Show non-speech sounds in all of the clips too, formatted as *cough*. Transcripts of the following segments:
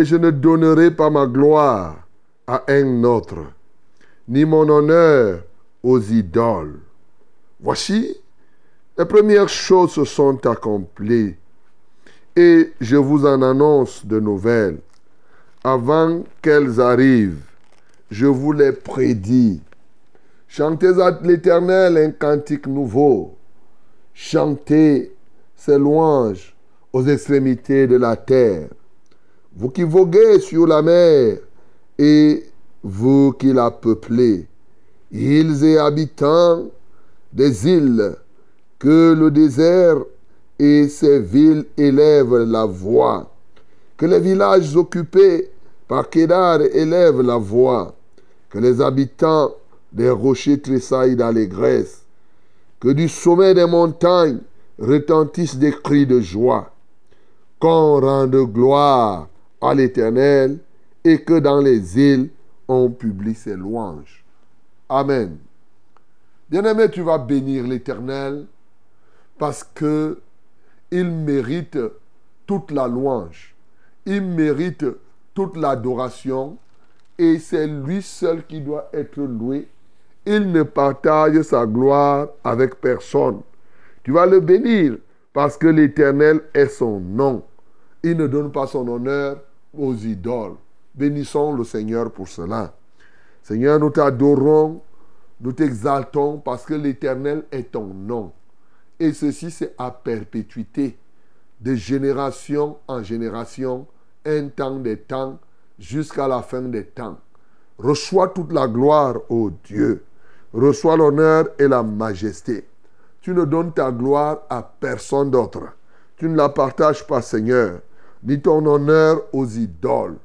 Et je ne donnerai pas ma gloire à un autre, ni mon honneur aux idoles. Voici, les premières choses se sont accomplies, et je vous en annonce de nouvelles. Avant qu'elles arrivent, je vous les prédis. Chantez à l'Éternel un cantique nouveau. Chantez ses louanges aux extrémités de la terre. Vous qui voguez sur la mer et vous qui la peuplez, îles et habitants des îles, que le désert et ses villes élèvent la voix, que les villages occupés par Kédar élèvent la voix, que les habitants des rochers tressaillent d'allégresse, que du sommet des montagnes retentissent des cris de joie, qu'on rende gloire à l'Éternel et que dans les îles on publie ses louanges. Amen. Bien-aimé, tu vas bénir l'Éternel parce que il mérite toute la louange. Il mérite toute l'adoration et c'est lui seul qui doit être loué. Il ne partage sa gloire avec personne. Tu vas le bénir parce que l'Éternel est son nom. Il ne donne pas son honneur aux idoles. Bénissons le Seigneur pour cela. Seigneur, nous t'adorons, nous t'exaltons parce que l'Éternel est ton nom. Et ceci, c'est à perpétuité, de génération en génération, un temps des temps, jusqu'à la fin des temps. Reçois toute la gloire, ô Dieu. Reçois l'honneur et la majesté. Tu ne donnes ta gloire à personne d'autre. Tu ne la partages pas, Seigneur, ni ton honneur aux idoles.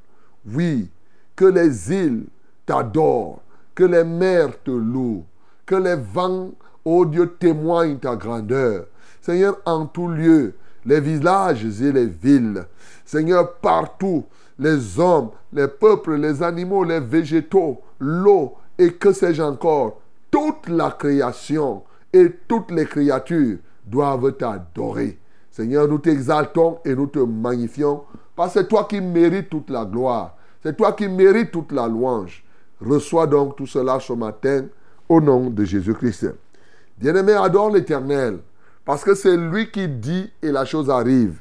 Oui, que les îles t'adorent, que les mers te louent, que les vents, ô Dieu, témoignent ta grandeur. Seigneur, en tout lieu, les villages et les villes. Seigneur, partout, les hommes, les peuples, les animaux, les végétaux, l'eau et que sais-je encore, toute la création et toutes les créatures doivent t'adorer. Seigneur, nous t'exaltons et nous te magnifions parce que c'est toi qui mérites toute la gloire. C'est toi qui mérites toute la louange. Reçois donc tout cela ce matin au nom de Jésus-Christ. Bien-aimé, adore l'Éternel parce que c'est lui qui dit et la chose arrive.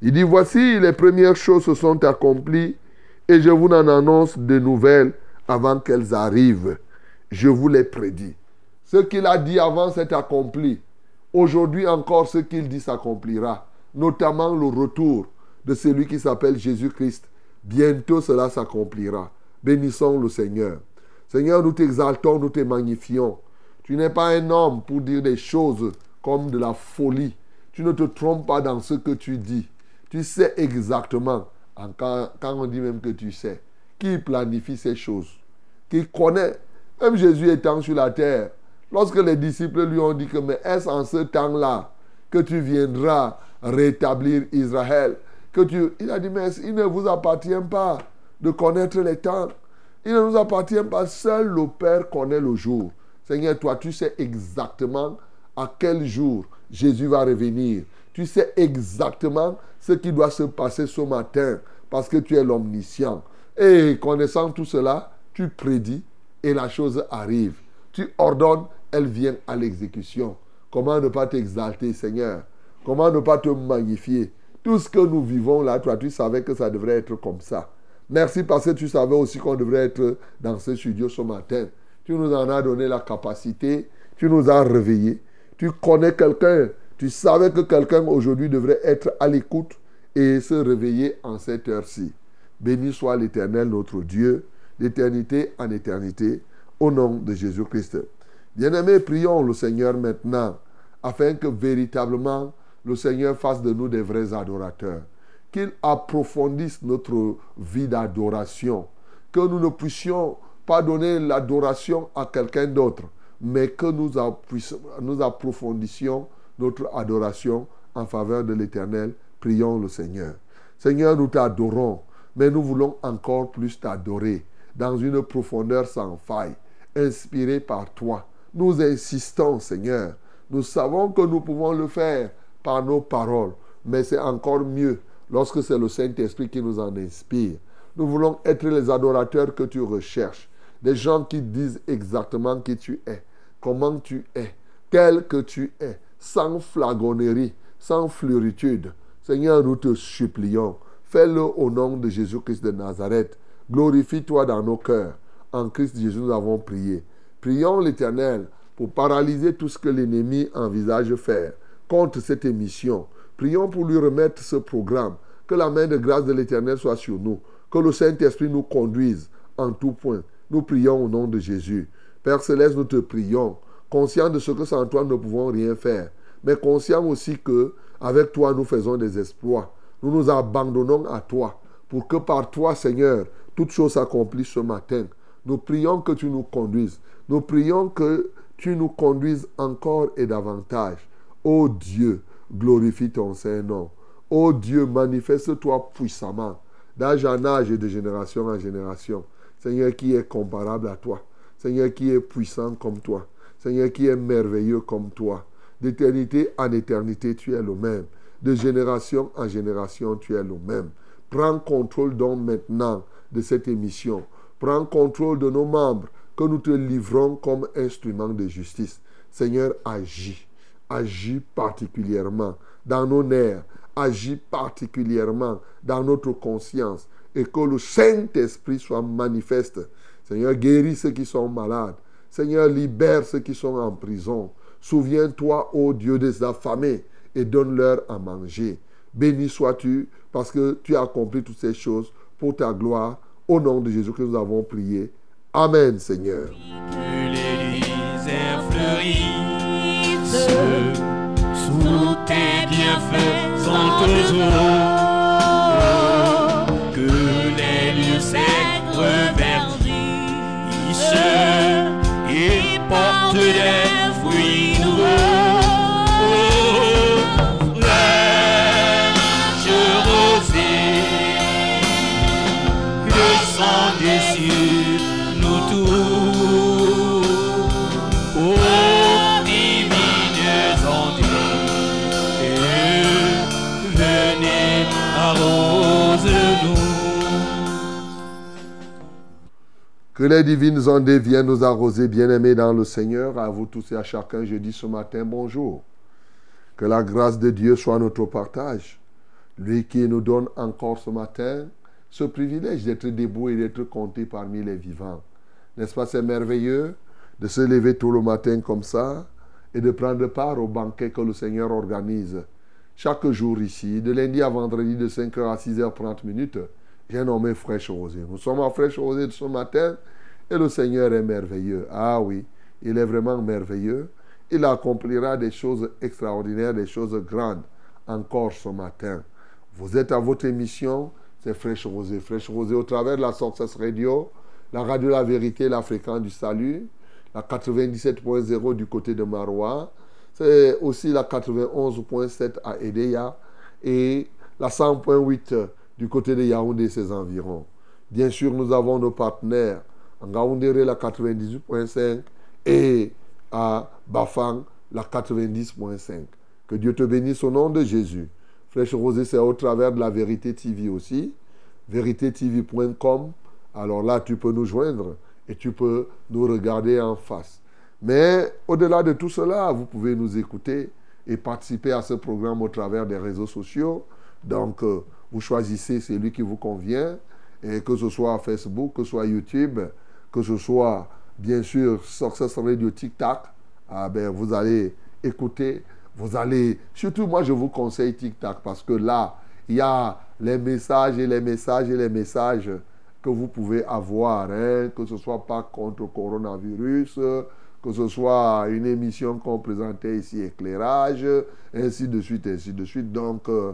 Il dit, voici les premières choses se sont accomplies et je vous en annonce de nouvelles avant qu'elles arrivent. Je vous les prédis. Ce qu'il a dit avant s'est accompli. Aujourd'hui encore, ce qu'il dit s'accomplira. Notamment le retour de celui qui s'appelle Jésus-Christ. Bientôt cela s'accomplira. Bénissons le Seigneur. Seigneur, nous t'exaltons, nous te magnifions. Tu n'es pas un homme pour dire des choses comme de la folie. Tu ne te trompes pas dans ce que tu dis. Tu sais exactement, quand, quand on dit même que tu sais, qui planifie ces choses, qui connaît. Même Jésus étant sur la terre, lorsque les disciples lui ont dit que, mais est-ce en ce temps-là que tu viendras rétablir Israël? Que tu... Il a dit, mais il ne vous appartient pas de connaître les temps. Il ne nous appartient pas. Seul le Père connaît le jour. Seigneur, toi, tu sais exactement à quel jour Jésus va revenir. Tu sais exactement ce qui doit se passer ce matin parce que tu es l'omniscient. Et connaissant tout cela, tu prédis et la chose arrive. Tu ordonnes, elle vient à l'exécution. Comment ne pas t'exalter, Seigneur? Comment ne pas te magnifier? Tout ce que nous vivons là, toi, tu savais que ça devrait être comme ça. Merci parce que tu savais aussi qu'on devrait être dans ce studio ce matin. Tu nous en as donné la capacité. Tu nous as réveillés. Tu connais quelqu'un. Tu savais que quelqu'un aujourd'hui devrait être à l'écoute et se réveiller en cette heure-ci. Béni soit l'Éternel, notre Dieu, d'éternité en éternité, au nom de Jésus-Christ. Bien-aimés, prions le Seigneur maintenant, afin que véritablement le Seigneur fasse de nous des vrais adorateurs. Qu'il approfondisse notre vie d'adoration. Que nous ne puissions pas donner l'adoration à quelqu'un d'autre, mais que nous, approfondissions notre adoration en faveur de l'Éternel. Prions le Seigneur. Seigneur, nous t'adorons, mais nous voulons encore plus t'adorer dans une profondeur sans faille, inspiré par toi. Nous insistons, Seigneur. Nous savons que nous pouvons le faire par nos paroles, mais c'est encore mieux lorsque c'est le Saint-Esprit qui nous en inspire. Nous voulons être les adorateurs que tu recherches, des gens qui disent exactement qui tu es, comment tu es, tel que tu es, sans flagonnerie, sans fleuritude. Seigneur, nous te supplions, fais-le au nom de Jésus-Christ de Nazareth. Glorifie-toi dans nos cœurs. En Christ Jésus, nous avons prié. Prions l'Éternel pour paralyser tout ce que l'ennemi envisage faire contre cette émission. Prions pour lui remettre ce programme. Que la main de grâce de l'Éternel soit sur nous. Que le Saint-Esprit nous conduise en tout point. Nous prions au nom de Jésus. Père Céleste, nous te prions, conscients de ce que sans toi nous ne pouvons rien faire, mais conscients aussi que avec toi nous faisons des exploits. Nous nous abandonnons à toi pour que par toi, Seigneur, toutes choses s'accomplissent ce matin. Nous prions que tu nous conduises. Nous prions que tu nous conduises encore et davantage. Ô Dieu, glorifie ton Saint-Nom. Ô Dieu, manifeste-toi puissamment d'âge en âge et de génération en génération. Seigneur qui est comparable à toi. Seigneur qui est puissant comme toi. Seigneur qui est merveilleux comme toi. D'éternité en éternité, tu es le même. De génération en génération, tu es le même. Prends contrôle donc maintenant de cette émission. Prends contrôle de nos membres que nous te livrons comme instrument de justice. Seigneur, agis. Agis particulièrement dans nos nerfs. Agis particulièrement dans notre conscience. Et que le Saint-Esprit soit manifeste. Seigneur, guéris ceux qui sont malades. Seigneur, libère ceux qui sont en prison. Souviens-toi, ô Dieu, des affamés et donne-leur à manger. Béni sois-tu parce que tu as accompli toutes ces choses pour ta gloire. Au nom de Jésus que nous avons prié. Amen, Seigneur. Sous tes bienfaisantes eaux. Que les divines ondes viennent nous arroser, bien-aimés dans le Seigneur. À vous tous et à chacun, je dis ce matin bonjour. Que la grâce de Dieu soit notre partage. Lui qui nous donne encore ce matin ce privilège d'être debout et d'être compté parmi les vivants. N'est-ce pas, c'est merveilleux de se lever tout le matin comme ça et de prendre part au banquet que le Seigneur organise chaque jour ici, de lundi à vendredi de 5h à 6h30 minutes. J'ai nommé Fraîche Rosée. Nous sommes à Fraîche Rosée ce matin et le Seigneur est merveilleux. Ah oui, il est vraiment merveilleux. Il accomplira des choses extraordinaires, des choses grandes encore ce matin. Vous êtes à votre émission, c'est Fraîche Rosée. Fraîche Rosée au travers de la Success Radio, la radio La Vérité, la fréquence du salut, la 97.0 du côté de Marois. C'est aussi la 91.7 à Edea et la 100.8 du côté de Yaoundé et ses environs. Bien sûr, nous avons nos partenaires en Gaoundéré, la 98.5 et à Bafang, la 90.5. Que Dieu te bénisse au nom de Jésus. Flèche Rosée, c'est au travers de la Vérité TV aussi. VéritéTV.com. Alors là, tu peux nous joindre et tu peux nous regarder en face. Mais au-delà de tout cela, vous pouvez nous écouter et participer à ce programme au travers des réseaux sociaux. Donc, euh, vous choisissez celui qui vous convient, que ce soit Facebook, que ce soit YouTube, que ce soit bien sûr Success Radio TikTok. Ah ben, vous allez écouter, vous allez. Surtout, moi, je vous conseille TikTok parce que là, il y a les messages et les messages et les messages que vous pouvez avoir, hein, que ce soit pas contre le coronavirus, que ce soit une émission qu'on présentait ici, éclairage, ainsi de suite, ainsi de suite. Donc, euh,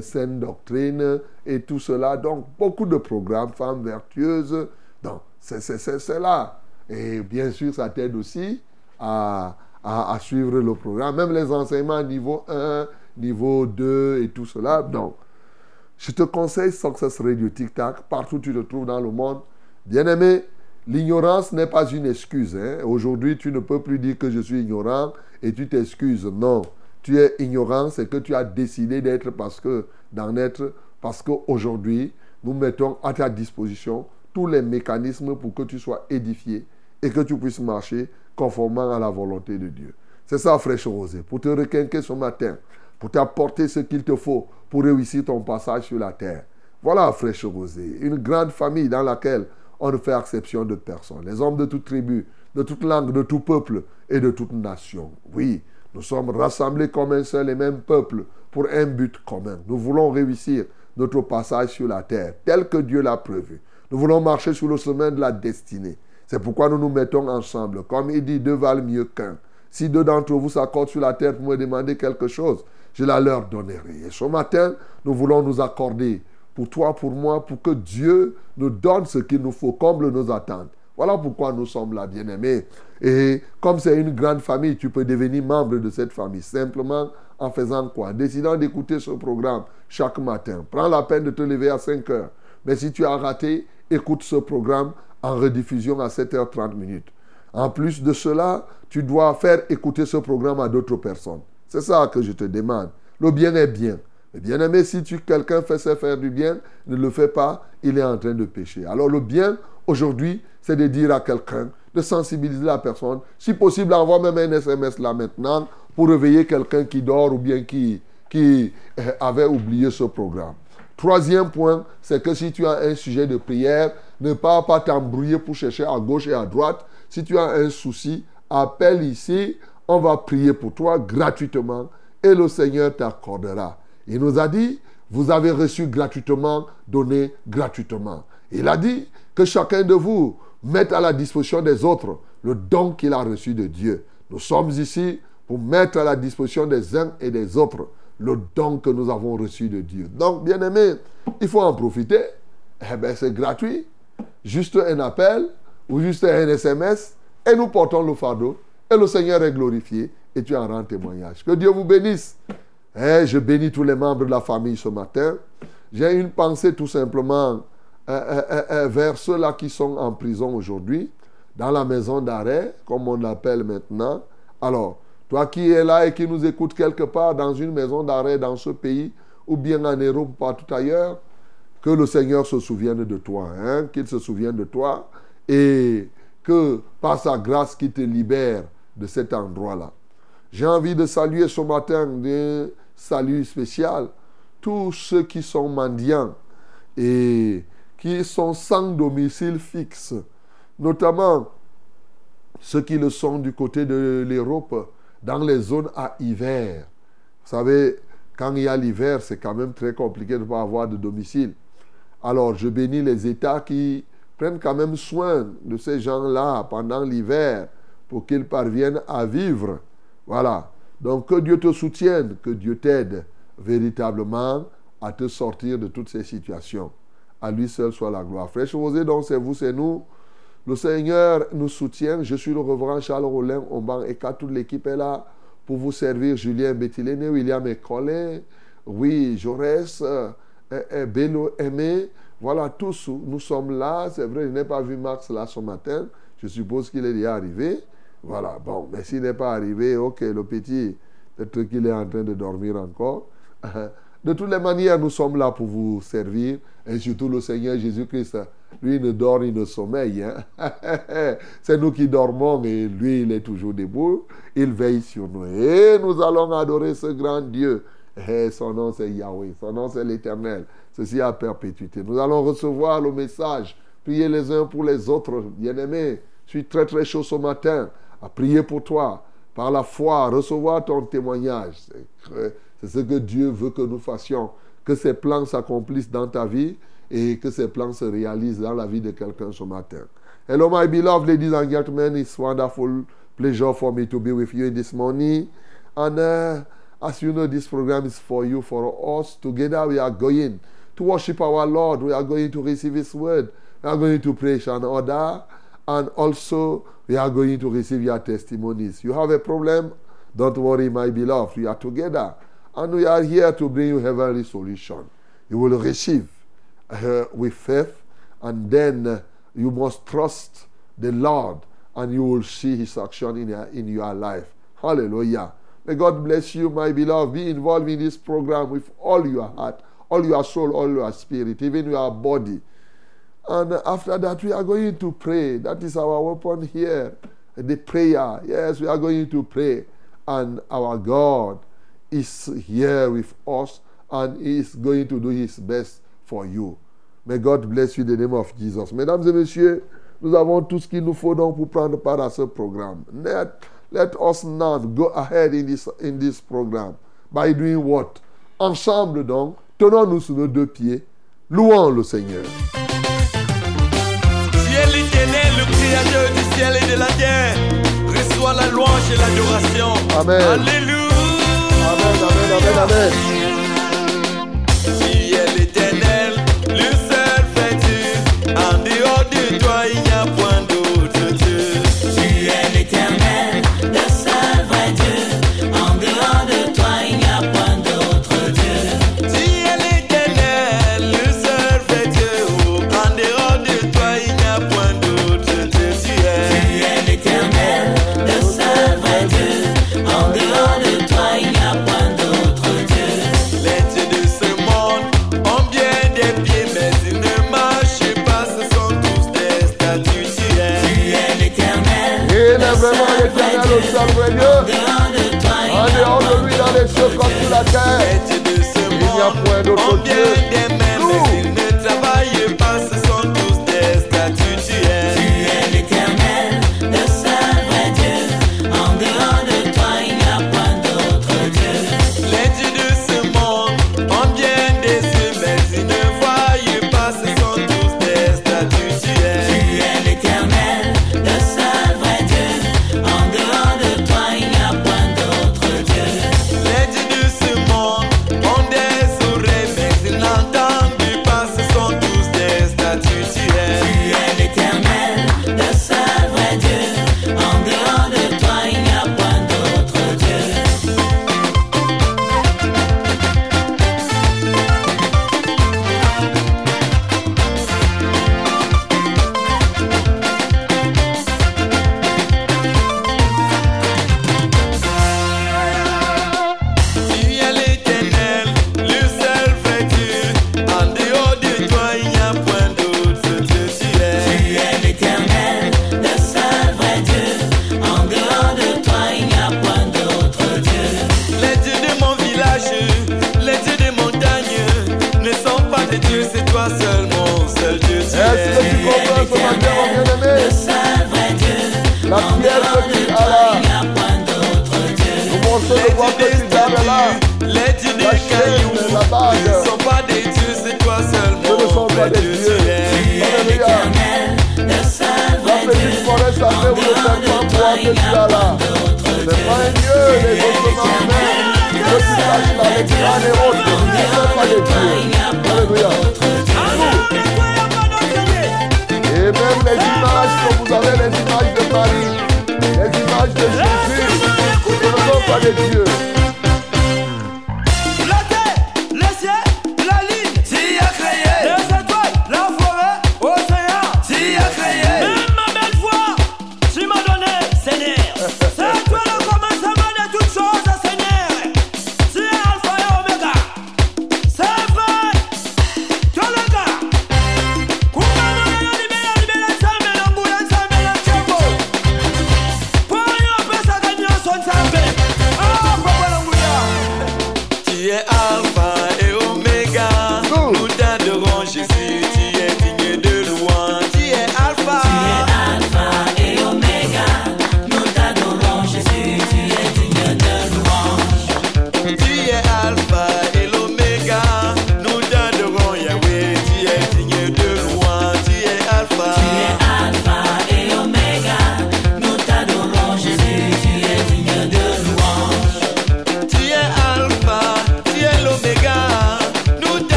saine doctrine et tout cela. Donc, beaucoup de programmes, femmes vertueuses. Donc, c'est là. Et bien sûr, ça t'aide aussi à, à, suivre le programme. Même les enseignements niveau 1, niveau 2 et tout cela. Donc, je te conseille Success Radio TikTok, partout où tu te trouves dans le monde. Bien aimé, L'ignorance n'est pas une excuse. Hein. Aujourd'hui, tu ne peux plus dire que je suis ignorant et tu t'excuses. Non, tu es ignorant, c'est que tu as décidé d'être parce que d'en être parce qu'aujourd'hui, nous mettons à ta disposition tous les mécanismes pour que tu sois édifié et que tu puisses marcher conformément à la volonté de Dieu. C'est ça, fraîche rosée, pour te requinquer ce matin, pour t'apporter ce qu'il te faut pour réussir ton passage sur la terre. Voilà, fraîche rosée, une grande famille dans laquelle on ne fait exception de personne. Les hommes de toute tribu, de toute langue, de tout peuple et de toute nation. Oui, nous sommes rassemblés comme un seul et même peuple pour un but commun. Nous voulons réussir notre passage sur la terre tel que Dieu l'a prévu. Nous voulons marcher sur le chemin de la destinée. C'est pourquoi nous nous mettons ensemble. Comme il dit, deux valent mieux qu'un. Si deux d'entre vous s'accordent sur la terre pour me demander quelque chose, je la leur donnerai. Et ce matin, nous voulons nous accorder pour toi, pour moi, pour que Dieu nous donne ce qu'il nous faut, comble nos attentes. Voilà pourquoi nous sommes là, bien-aimés. Et comme c'est une grande famille, tu peux devenir membre de cette famille simplement en faisant quoi? Décidant d'écouter ce programme chaque matin. Prends la peine de te lever à 5 heures. Mais si tu as raté, écoute ce programme en rediffusion à 7h30 minutes. En plus de cela, tu dois faire écouter ce programme à d'autres personnes. C'est ça que je te demande. Le bien est bien. Bien aimé, si tu quelqu'un fait faire du bien, ne le fais pas, il est en train de pécher. Alors le bien, aujourd'hui, c'est de dire à quelqu'un, de sensibiliser la personne. Si possible, envoie même un SMS là maintenant pour réveiller quelqu'un qui dort ou bien qui, qui euh, avait oublié ce programme. Troisième point, c'est que si tu as un sujet de prière, ne pas pas t'embrouiller pour chercher à gauche et à droite. Si tu as un souci, appelle ici, on va prier pour toi gratuitement et le Seigneur t'accordera. Il nous a dit, vous avez reçu gratuitement, donné gratuitement. Il a dit que chacun de vous mette à la disposition des autres le don qu'il a reçu de Dieu. Nous sommes ici pour mettre à la disposition des uns et des autres le don que nous avons reçu de Dieu. Donc, bien aimé, il faut en profiter. Eh bien, c'est gratuit. Juste un appel ou juste un SMS et nous portons le fardeau et le Seigneur est glorifié et tu en rends témoignage. Que Dieu vous bénisse. Eh, je bénis tous les membres de la famille ce matin. J'ai une pensée tout simplement vers ceux-là qui sont en prison aujourd'hui, dans la maison d'arrêt, comme on l'appelle maintenant. Alors, toi qui es là et qui nous écoutes quelque part dans une maison d'arrêt dans ce pays, ou bien en Europe, partout ailleurs, que le Seigneur se souvienne de toi, hein, qu'il se souvienne de toi, et que par sa grâce qui te libère de cet endroit-là. J'ai envie de saluer ce matin de salut spécial tous ceux qui sont mendiants et qui sont sans domicile fixe, notamment ceux qui le sont du côté de l'Europe, dans les zones à hiver. Vous savez, quand il y a l'hiver, c'est quand même très compliqué de ne pas avoir de domicile. Alors, je bénis les États qui prennent quand même soin de ces gens-là pendant l'hiver pour qu'ils parviennent à vivre. Voilà. Donc, que Dieu te soutienne, que Dieu t'aide véritablement à te sortir de toutes ces situations. À lui seul soit la gloire. Frère Chevosé, donc c'est vous, c'est nous. Le Seigneur nous soutient. Je suis le reverend Charles Rollin Omban et toute l'équipe est là pour vous servir. Julien Bettiléné, William et oui, Jaurès, euh, Bélo Aimé. Voilà, tous, nous sommes là. C'est vrai, je n'ai pas vu Max là ce matin. Je suppose qu'il est déjà arrivé. Voilà, bon, mais s'il n'est pas arrivé, ok, le petit, peut-être qu'il est en train de dormir encore. *laughs* De toutes les manières, nous sommes là pour vous servir. Et surtout le Seigneur Jésus-Christ, lui ne dort, il ne sommeille. Hein. *laughs* C'est nous qui dormons et lui, il est toujours debout. Il veille sur nous. Et nous allons adorer ce grand Dieu. Et son nom, c'est Yahweh. Son nom, c'est l'Éternel. Ceci à perpétuité. Nous allons recevoir le message. Prier les uns pour les autres. Bien-aimés, je suis très, très chaud ce matin à prier pour toi. Par la foi, recevoir ton témoignage. C'est ce que Dieu veut que nous fassions. Que ses plans s'accomplissent dans ta vie et que ses plans se réalisent dans la vie de quelqu'un ce matin. Hello, my beloved ladies and gentlemen. It's wonderful pleasure for me to be with you this morning. And uh, as you know, this program is for you, for us. Together, we are going to worship our Lord. We are going to receive His word. We are going to pray and order. And also, we are going to receive your testimonies. You have a problem? Don't worry, my beloved. We are together. And we are here to bring you heavenly solution. You will receive uh, with faith, and then uh, you must trust the Lord, and you will see His action in your, in your life. Hallelujah. May God bless you, my beloved. Be involved in this program with all your heart, all your soul, all your spirit, even your body. And after that, we are going to pray. That is our weapon here. The prayer. Yes, we are going to pray. And our God is here with us and is going to do his best for you. May God bless you in the name of Jesus. Mesdames et messieurs, nous avons tout ce qu'il nous faut donc pour prendre part à ce programme. Let, let us now go ahead in this, in this program. By doing what? Ensemble donc, tenons-nous sur nos deux pieds, louons le Seigneur. Ciel éternel, le créateur du ciel et de la terre, reçois la louange et l'adoration. Amen. Alléluia. Amen, amen, amen, amen. Ciel la Les terre. dieux de ce Il n'y a point monde d'autre ont bien Dieu. malade. Ils ne sont pas des dieux, c'est toi seulement. Ils ne sont pas des dieux. Tu es le seul vrai Dieu. En dehors de il n'y a pas d'autre Dieu. Dieu, en dehors de toi, il n'y a pas d'autre Dieu. Et même les images, que vous avez les images de Marie, les images de Jésus, ce ne sont pas des dieux.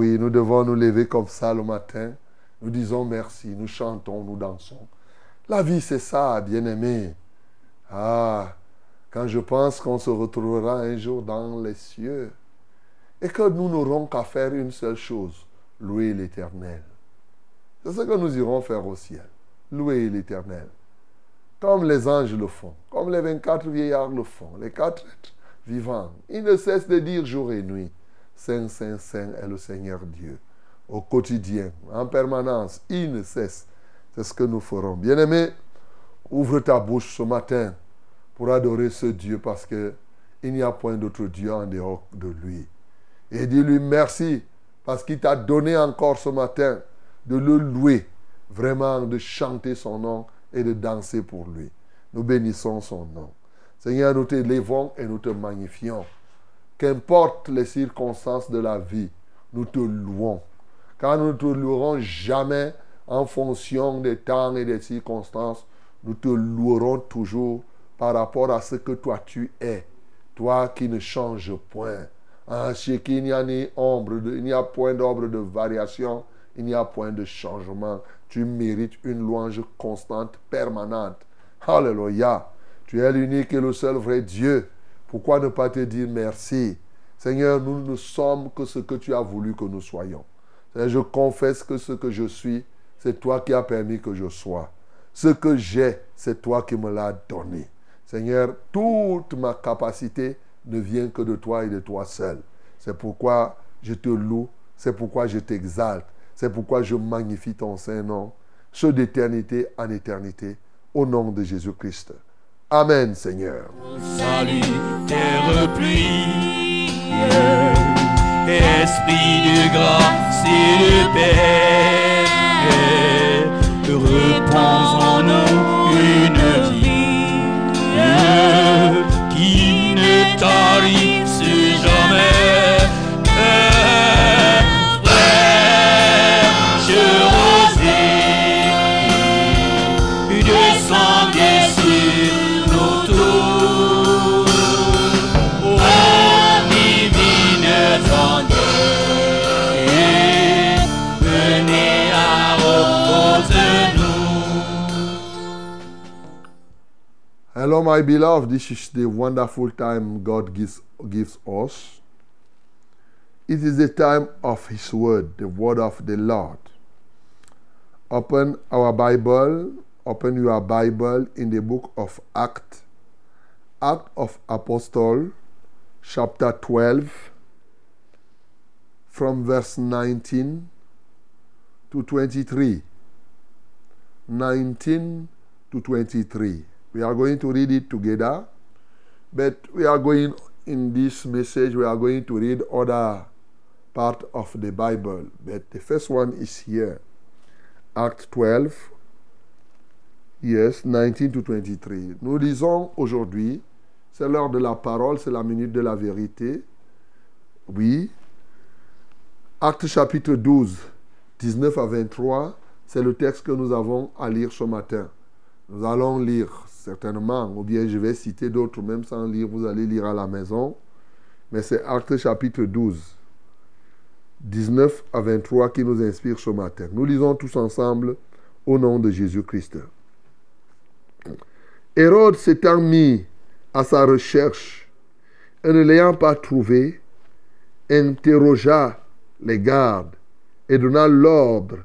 oui, nous devons nous lever comme ça le matin. Nous disons merci, nous chantons, nous dansons. La vie, c'est ça, bien-aimé. Ah, quand je pense qu'on se retrouvera un jour dans les cieux et que nous n'aurons qu'à faire une seule chose, louer l'Éternel. C'est ce que nous irons faire au ciel, louer l'Éternel. Comme les anges le font, comme les 24 vieillards le font, les quatre êtres vivants. Ils ne cessent de dire jour et nuit, Saint, Saint, Saint est le Seigneur Dieu. Au quotidien, en permanence, ils ne cessent. C'est ce que nous ferons. Bien-aimé, ouvre ta bouche ce matin pour adorer ce Dieu parce que il n'y a point d'autre Dieu en dehors de lui. Et dis-lui merci parce qu'il t'a donné encore ce matin de le louer, vraiment de chanter son nom et de danser pour lui. Nous bénissons son nom. Seigneur, nous t'élevons et nous te magnifions. Qu'importe les circonstances de la vie, nous te louons. Car nous ne te louerons jamais en fonction des temps et des circonstances. Nous te louerons toujours par rapport à ce que toi tu es. Toi qui ne changes point. En chez qui n'y a ni ombre, il n'y a point d'ombre de variation, il n'y a point de changement. Tu mérites une louange constante, permanente. Alléluia. Tu es l'unique et le seul vrai Dieu. Pourquoi ne pas te dire merci? Seigneur, nous ne sommes que ce que tu as voulu que nous soyons. Je confesse que ce que je suis, c'est toi qui as permis que je sois. Ce que j'ai, c'est toi qui me l'as donné. Seigneur, toute ma capacité ne vient que de toi et de toi seul. C'est pourquoi je te loue, c'est pourquoi je t'exalte, c'est pourquoi je magnifie ton Saint-Nom, ce d'éternité en éternité, au nom de Jésus-Christ. Amen, Seigneur. Salut, terre pluie, esprit de grâce et de paix, repose en nous une vie qui ne tarisse Hello, my beloved. This is the wonderful time God gives, gives us. It is the time of His Word, the Word of the Lord. Open our Bible, open your Bible in the book of Acts, Act of Apostle, chapter 12, from verse 19 to 23. 19 to 23. We are going to read it together, but we are going in this message, we are going to read other part of the Bible. But the first one is here. Acte 12, yes, 19 to 23. Nous lisons aujourd'hui, c'est l'heure de la parole, c'est la minute de la vérité. Oui. Acte chapitre 12, 19 à 23, c'est le texte que nous avons à lire ce matin. Nous allons lire certainement, ou bien je vais citer d'autres, même sans lire, vous allez lire à la maison. Mais c'est Acte chapitre 12, 19 à 23 qui nous inspire ce matin. Nous lisons tous ensemble au nom de Jésus-Christ. Hérode s'étant mis à sa recherche et ne l'ayant pas trouvé, interrogea les gardes et donna l'ordre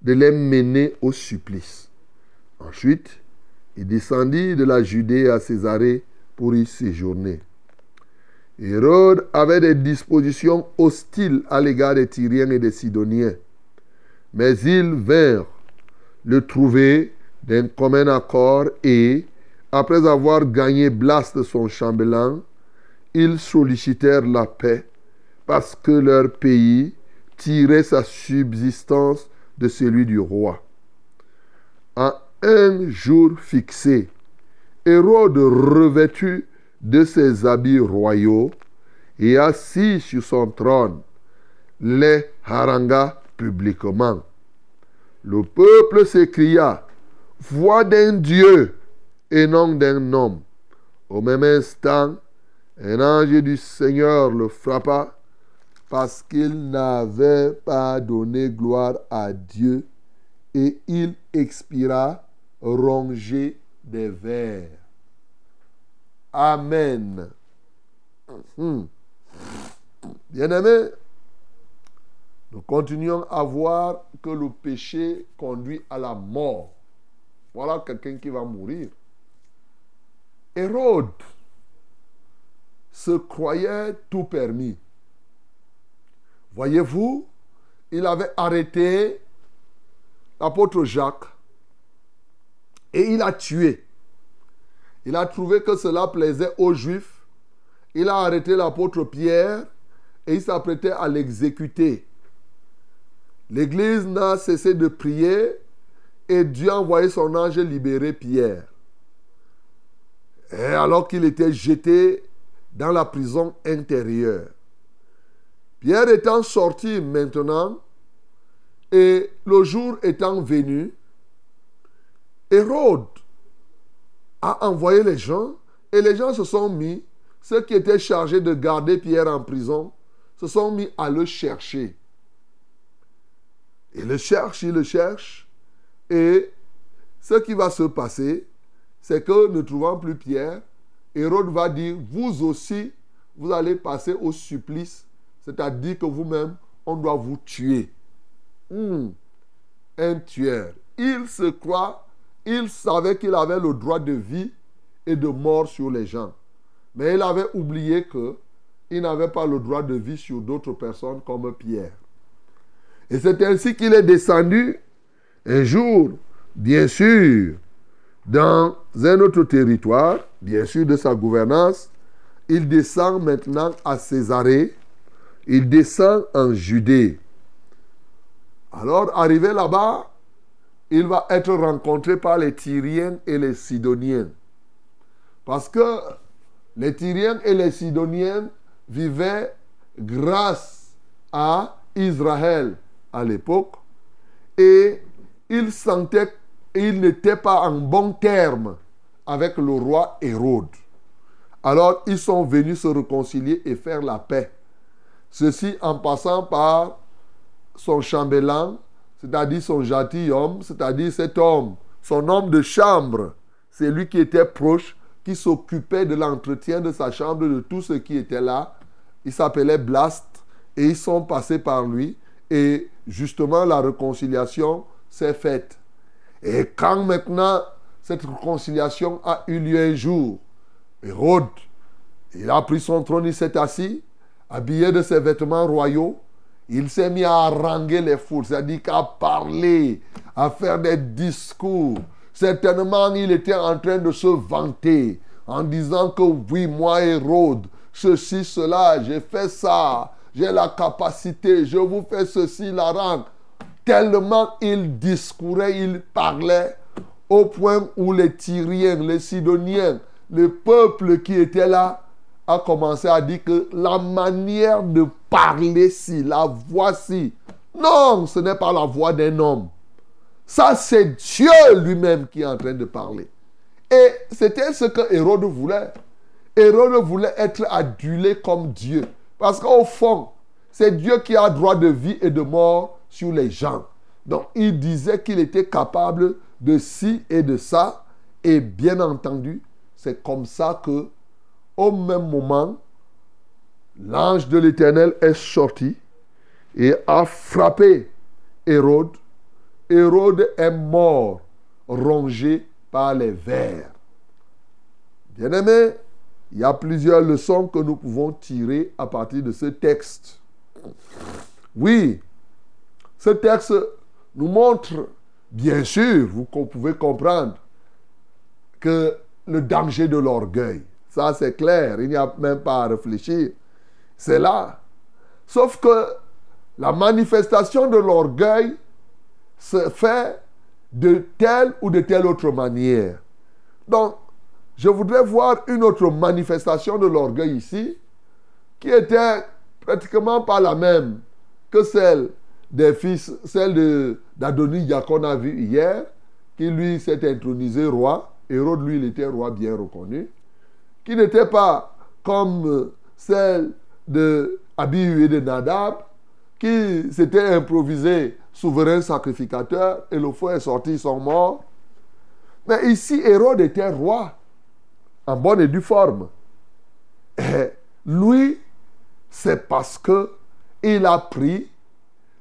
de les mener au supplice. Ensuite, il descendit de la Judée à Césarée pour y séjourner. Hérode avait des dispositions hostiles à l'égard des Tyriens et des Sidoniens, mais ils vinrent le trouver d'un commun accord et, après avoir gagné Blast son chambellan, ils sollicitèrent la paix parce que leur pays tirait sa subsistance de celui du roi. Un jour fixé, Hérode revêtu de ses habits royaux et assis sur son trône, les harangua publiquement. Le peuple s'écria, Voix d'un Dieu et non d'un homme. Au même instant, un ange du Seigneur le frappa parce qu'il n'avait pas donné gloire à Dieu et il expira rongé des vers. Amen. Hmm. Bien-aimés, nous continuons à voir que le péché conduit à la mort. Voilà quelqu'un qui va mourir. Hérode se croyait tout permis. Voyez-vous, il avait arrêté l'apôtre Jacques et il a tué. Il a trouvé que cela plaisait aux Juifs. Il a arrêté l'apôtre Pierre et il s'apprêtait à l'exécuter. L'Église n'a cessé de prier et Dieu a envoyé son ange libérer Pierre. Alors qu'il était jeté dans la prison intérieure. Pierre étant sorti maintenant et le jour étant venu, Hérode a envoyé les gens et les gens se sont mis, ceux qui étaient chargés de garder Pierre en prison, se sont mis à le chercher. Il le cherche, il le cherche. Et ce qui va se passer, c'est que ne trouvant plus Pierre, Hérode va dire, vous aussi, vous allez passer au supplice, c'est-à-dire que vous-même, on doit vous tuer. Hmm. Un tueur. Il se croit, il savait qu'il avait le droit de vie et de mort sur les gens. Mais il avait oublié que il n'avait pas le droit de vie sur d'autres personnes comme Pierre. Et c'est ainsi qu'il est descendu un jour, bien sûr, dans un autre territoire, bien sûr de sa gouvernance. Il descend maintenant à Césarée. Il descend en Judée. Alors, arrivé là-bas, il va être rencontré par les Tyriens et les Sidoniens. Parce que les Tyriens et les Sidoniens vivaient grâce à Israël à l'époque et ils sentaient qu'ils n'étaient pas en bon terme avec le roi Hérode. Alors ils sont venus se réconcilier et faire la paix. Ceci en passant par son chambellan, c'est-à-dire son gentilhomme, c'est-à-dire cet homme, son homme de chambre. C'est lui qui était proche, qui s'occupait de l'entretien de sa chambre, de tout ce qui était là. Il s'appelait Blast et ils sont passés par lui et justement la réconciliation s'est faite. Et quand maintenant cette réconciliation a eu lieu un jour, Hérode, il a pris son trône, il s'est assis, habillé de ses vêtements royaux, il s'est mis à haranguer les foules, c'est-à-dire qu'à parler, à faire des discours. Certainement, il était en train de se vanter en disant que oui, moi, Hérode, ceci, cela, j'ai fait ça, j'ai la capacité, je vous fais ceci, la rang. Tellement il discourait, il parlait, au point où les Tyriens, les Sidoniens, le peuple qui était là, a commencé à dire que la manière de parler ci, la voix ci, non, ce n'est pas la voix d'un homme. Ça, c'est Dieu lui-même qui est en train de parler. Et c'était ce que Hérode voulait. Hérode voulait être adulé comme Dieu. Parce qu'au fond, c'est Dieu qui a droit de vie et de mort sur les gens. Donc, il disait qu'il était capable de ci et de ça. Et bien entendu, c'est comme ça que, au même moment, l'ange de l'Éternel est sorti et a frappé Hérode. Hérode est mort, rongé par les vers. Bien-aimés, il y a plusieurs leçons que nous pouvons tirer à partir de ce texte. Oui, ce texte nous montre, bien sûr, vous pouvez comprendre, que le danger de l'orgueil, ça c'est clair, il n'y a même pas à réfléchir, c'est là. Sauf que la manifestation de l'orgueil se fait de telle ou de telle autre manière. Donc, je voudrais voir une autre manifestation de l'orgueil ici, qui était pratiquement pas la même que celle des fils, celle d'Adonis qu'on a vu hier, qui lui s'est intronisé roi. Hérode, lui, il était roi bien reconnu. Qui n'était pas comme celle de Abihu et de Nadab, qui s'était improvisé souverain sacrificateur et le feu est sorti, ils sont morts. Mais ici, Hérode était roi, en bonne et due forme. Et lui, c'est parce que il a pris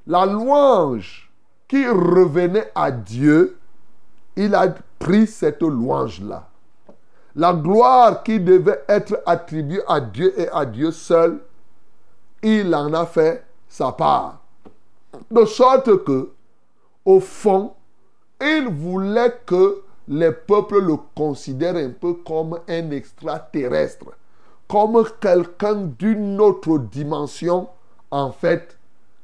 la louange qui revenait à Dieu, il a pris cette louange-là. la gloire qui devait être attribuée à Dieu et à Dieu seul, il en a fait sa part. De sorte que, au fond, il voulait que les peuples le considèrent un peu comme un extraterrestre, comme quelqu'un d'une autre dimension, en fait,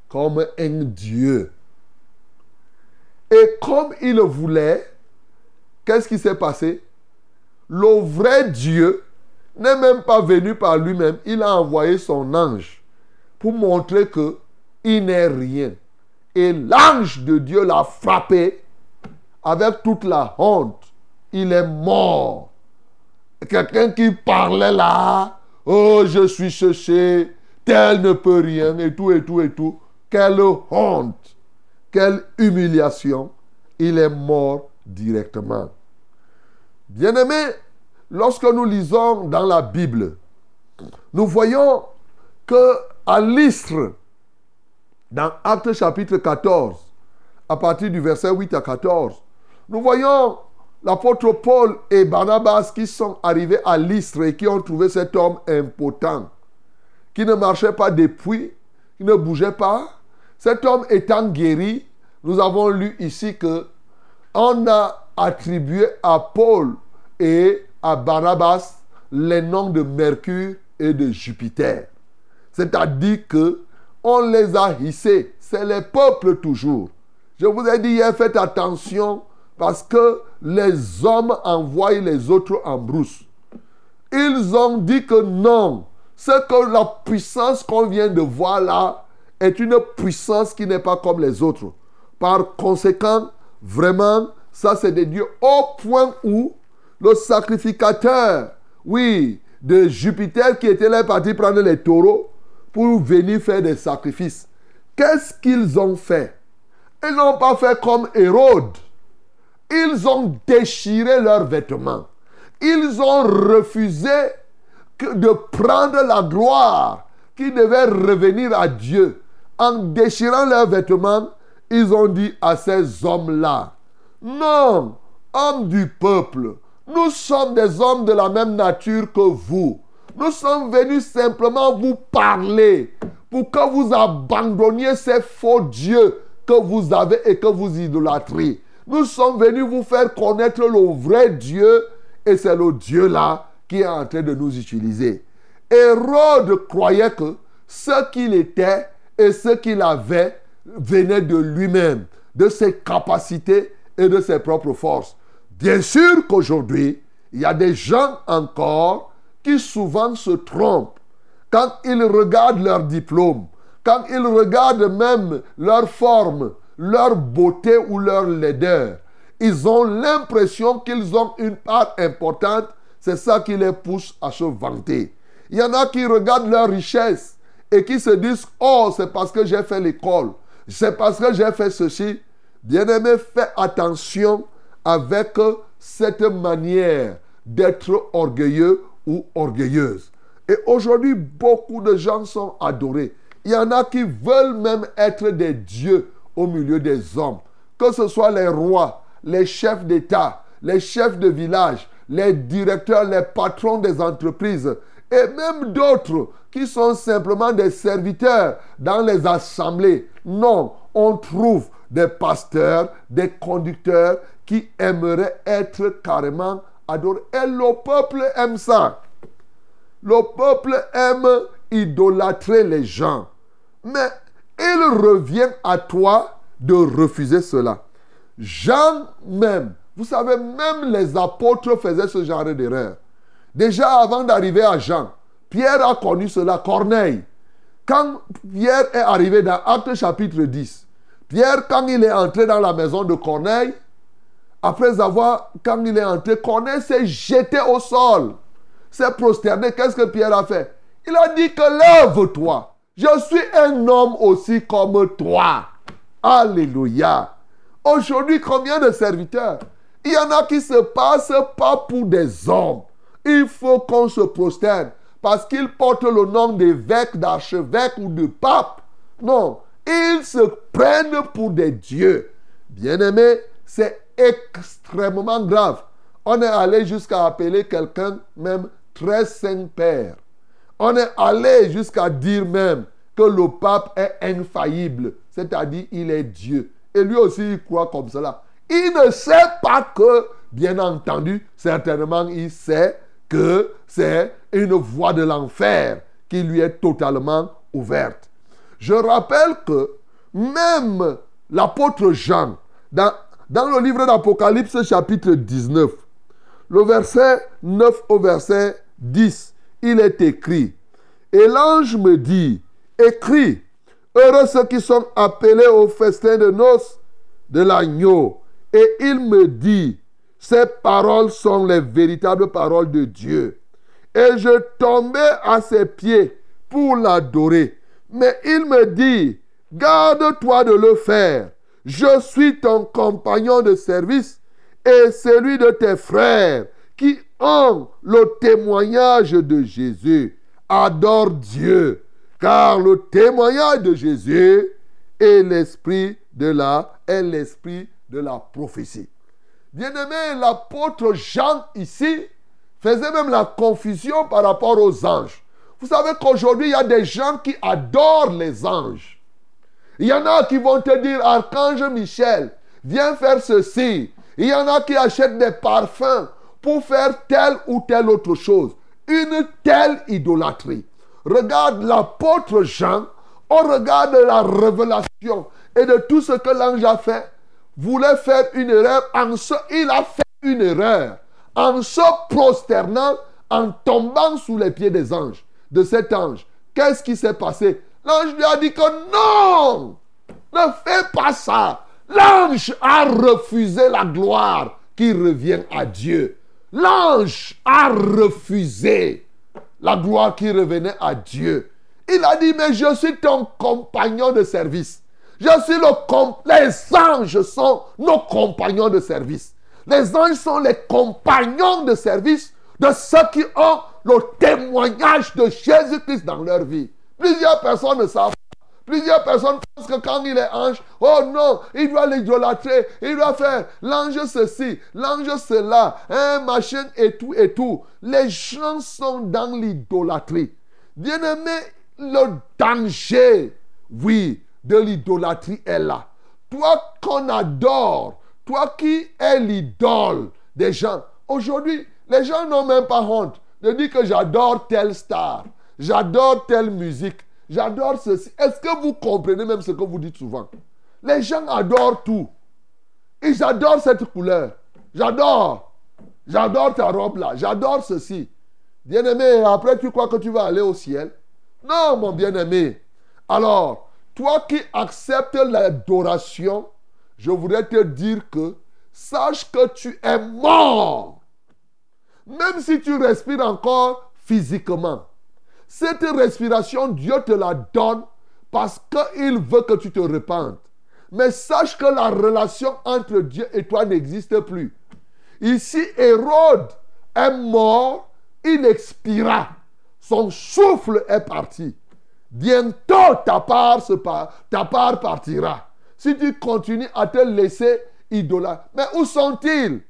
comme un Dieu. Et comme il voulait, qu'est-ce qui s'est passé? Le vrai Dieu n'est même pas venu par lui-même, il a envoyé son ange montrer que il n'est rien. Et l'ange de Dieu l'a frappé avec toute la honte. Il est mort. Quelqu'un qui parlait là, oh, je suis ceci, tel ne peut rien, et tout, et tout, et tout. Quelle honte, quelle humiliation. Il est mort directement. Bien-aimés, lorsque nous lisons dans la Bible, nous voyons que à l'Istre, dans Actes chapitre 14, à partir du verset 8 à 14, nous voyons l'apôtre Paul et Barnabas qui sont arrivés à l'Istre et qui ont trouvé cet homme impotent, qui ne marchait pas depuis, qui ne bougeait pas. Cet homme étant guéri, nous avons lu ici que on a attribué à Paul et à Barnabas les noms de Mercure et de Jupiter. C'est-à-dire que on les a hissés. C'est les peuples toujours. Je vous ai dit hier, faites attention parce que les hommes envoient les autres en brousse. Ils ont dit que non. C'est que la puissance qu'on vient de voir là est une puissance qui n'est pas comme les autres. Par conséquent, vraiment, ça c'est des dieux au point où le sacrificateur, oui, de Jupiter qui était là parti prendre les taureaux pour venir faire des sacrifices. Qu'est-ce qu'ils ont fait? Ils n'ont pas fait comme Hérode. Ils ont déchiré leurs vêtements. Ils ont refusé de prendre la gloire qui devait revenir à Dieu. En déchirant leurs vêtements, ils ont dit à ces hommes-là, non, hommes du peuple, nous sommes des hommes de la même nature que vous. Nous sommes venus simplement vous parler pour que vous abandonniez ces faux dieux que vous avez et que vous idolâtrez. Nous sommes venus vous faire connaître le vrai Dieu et c'est le Dieu là qui est en train de nous utiliser. Hérode croyait que ce qu'il était et ce qu'il avait venait de lui-même, de ses capacités et de ses propres forces. Bien sûr qu'aujourd'hui, il y a des gens encore qui souvent se trompent quand ils regardent leur diplôme, quand ils regardent même leur forme, leur beauté ou leur laideur. Ils ont l'impression qu'ils ont une part importante. C'est ça qui les pousse à se vanter. Il y en a qui regardent leur richesse et qui se disent, oh, c'est parce que j'ai fait l'école. C'est parce que j'ai fait ceci. Bien-aimé, fais attention avec cette manière d'être orgueilleux ou orgueilleuse. Et aujourd'hui, beaucoup de gens sont adorés. Il y en a qui veulent même être des dieux au milieu des hommes. Que ce soit les rois, les chefs d'État, les chefs de village, les directeurs, les patrons des entreprises et même d'autres qui sont simplement des serviteurs dans les assemblées. Non, on trouve des pasteurs, des conducteurs qui aimeraient être carrément adorés. Et le peuple aime ça. Le peuple aime idolâtrer les gens. Mais il revient à toi de refuser cela. Jean même, vous savez, même les apôtres faisaient ce genre d'erreur. Déjà avant d'arriver à Jean, Pierre a connu cela, Corneille. Quand Pierre est arrivé dans Acte chapitre 10, Pierre, quand il est entré dans la maison de Corneille, après avoir, quand il est entré, Corneille s'est jeté au sol, s'est prosterné. Qu'est-ce que Pierre a fait? Il a dit que lève-toi. Je suis un homme aussi comme toi. Alléluia. Aujourd'hui, combien de serviteurs? Il y en a qui se passent pas pour des hommes. Il faut qu'on se prosterne parce qu'ils portent le nom d'évêque, d'archevêque ou de pape. Non, ils se prennent pour des dieux. Bien-aimés, c'est extrêmement grave. On est allé jusqu'à appeler quelqu'un même très saint père. On est allé jusqu'à dire même que le pape est infaillible, c'est-à-dire il est Dieu. Et lui aussi, il croit comme cela. Il ne sait pas que, bien entendu, certainement, il sait que c'est une voie de l'enfer qui lui est totalement ouverte. Je rappelle que même l'apôtre Jean, dans, dans le livre d'Apocalypse chapitre 19, le verset 9 au verset 10, il est écrit, et l'ange me dit, écris, heureux ceux qui sont appelés au festin de noces de l'agneau. Et il me dit, ces paroles sont les véritables paroles de Dieu. Et je tombais à ses pieds pour l'adorer. Mais il me dit, garde-toi de le faire. Je suis ton compagnon de service et celui de tes frères qui ont le témoignage de Jésus. Adore Dieu, car le témoignage de Jésus est l'esprit de la l'esprit de la prophétie. Bien-aimé, l'apôtre Jean ici faisait même la confusion par rapport aux anges. Vous savez qu'aujourd'hui, il y a des gens qui adorent les anges. Il y en a qui vont te dire, Archange Michel, viens faire ceci. Il y en a qui achètent des parfums pour faire telle ou telle autre chose. Une telle idolâtrie. Regarde l'apôtre Jean, on regarde la révélation et de tout ce que l'ange a fait, voulait faire une erreur. En ce, il a fait une erreur. En se prosternant, en tombant sous les pieds des anges, de cet ange. Qu'est-ce qui s'est passé? L'ange lui a dit que non, ne fais pas ça. L'ange a refusé la gloire qui revient à Dieu. L'ange a refusé la gloire qui revenait à Dieu. Il a dit, mais je suis ton compagnon de service. Je suis le Les anges sont nos compagnons de service. Les anges sont les compagnons de service de ceux qui ont le témoignage de Jésus-Christ dans leur vie. Plusieurs personnes ne savent pas. Plusieurs personnes pensent que quand il est ange, oh non, il doit l'idolâtrer, il doit faire l'ange ceci, l'ange cela, un machin et tout et tout. Les gens sont dans l'idolâtrie. Bien-aimé, le danger, oui, de l'idolâtrie est là. Toi qu'on adore, toi qui es l'idole des gens. Aujourd'hui, les gens n'ont même pas honte de dire que j'adore telle star, j'adore telle musique, j'adore ceci. Est-ce que vous comprenez même ce que vous dites souvent? Les gens adorent tout. Ils adorent cette couleur. J'adore. J'adore ta robe là. J'adore ceci. Bien-aimé, après tu crois que tu vas aller au ciel? Non, mon bien-aimé. Alors, toi qui acceptes l'adoration, je voudrais te dire que sache que tu es mort. Même si tu respires encore physiquement. Cette respiration, Dieu te la donne parce qu'il veut que tu te repentes. Mais sache que la relation entre Dieu et toi n'existe plus. Ici, Hérode est mort, il expira. Son souffle est parti. Bientôt, ta part, se ta part partira. Si tu continues à te laisser idolâtrer. Mais où sont-ils?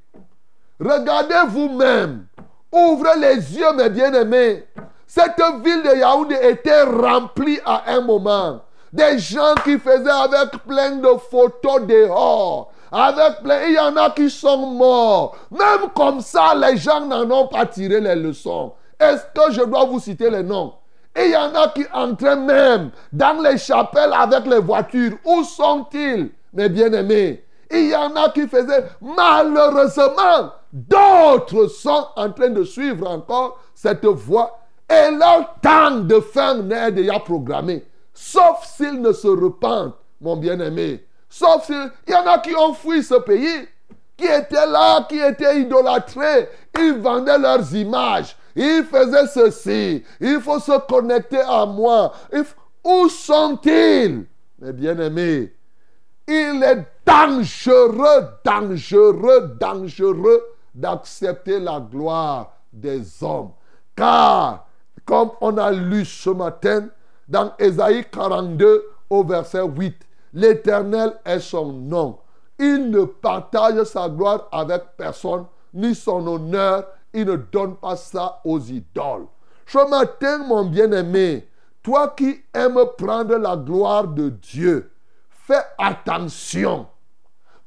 Regardez vous-même. Ouvrez les yeux, mes bien-aimés. Cette ville de Yaoundé était remplie à un moment. Des gens qui faisaient avec plein de photos dehors. Avec plein... Il y en a qui sont morts. Même comme ça, les gens n'en ont pas tiré les leçons. Est-ce que je dois vous citer les noms? Il y en a qui entraient même dans les chapelles avec les voitures. Où sont-ils, mes bien-aimés? Il y en a qui faisaient malheureusement. D'autres sont en train de suivre encore cette voie. Et leur temps de fin n'est déjà programmé. Sauf s'ils ne se repentent, mon bien-aimé. Sauf s'il il y en a qui ont fui ce pays, qui étaient là, qui étaient idolâtrés. Ils vendaient leurs images. Ils faisaient ceci. Il faut se connecter à moi. Où sont-ils, mes bien-aimés? Il est dangereux, dangereux, dangereux d'accepter la gloire des hommes. Car, comme on a lu ce matin dans Ésaïe 42 au verset 8, l'Éternel est son nom. Il ne partage sa gloire avec personne, ni son honneur. Il ne donne pas ça aux idoles. Ce matin, mon bien-aimé, toi qui aimes prendre la gloire de Dieu, fais attention.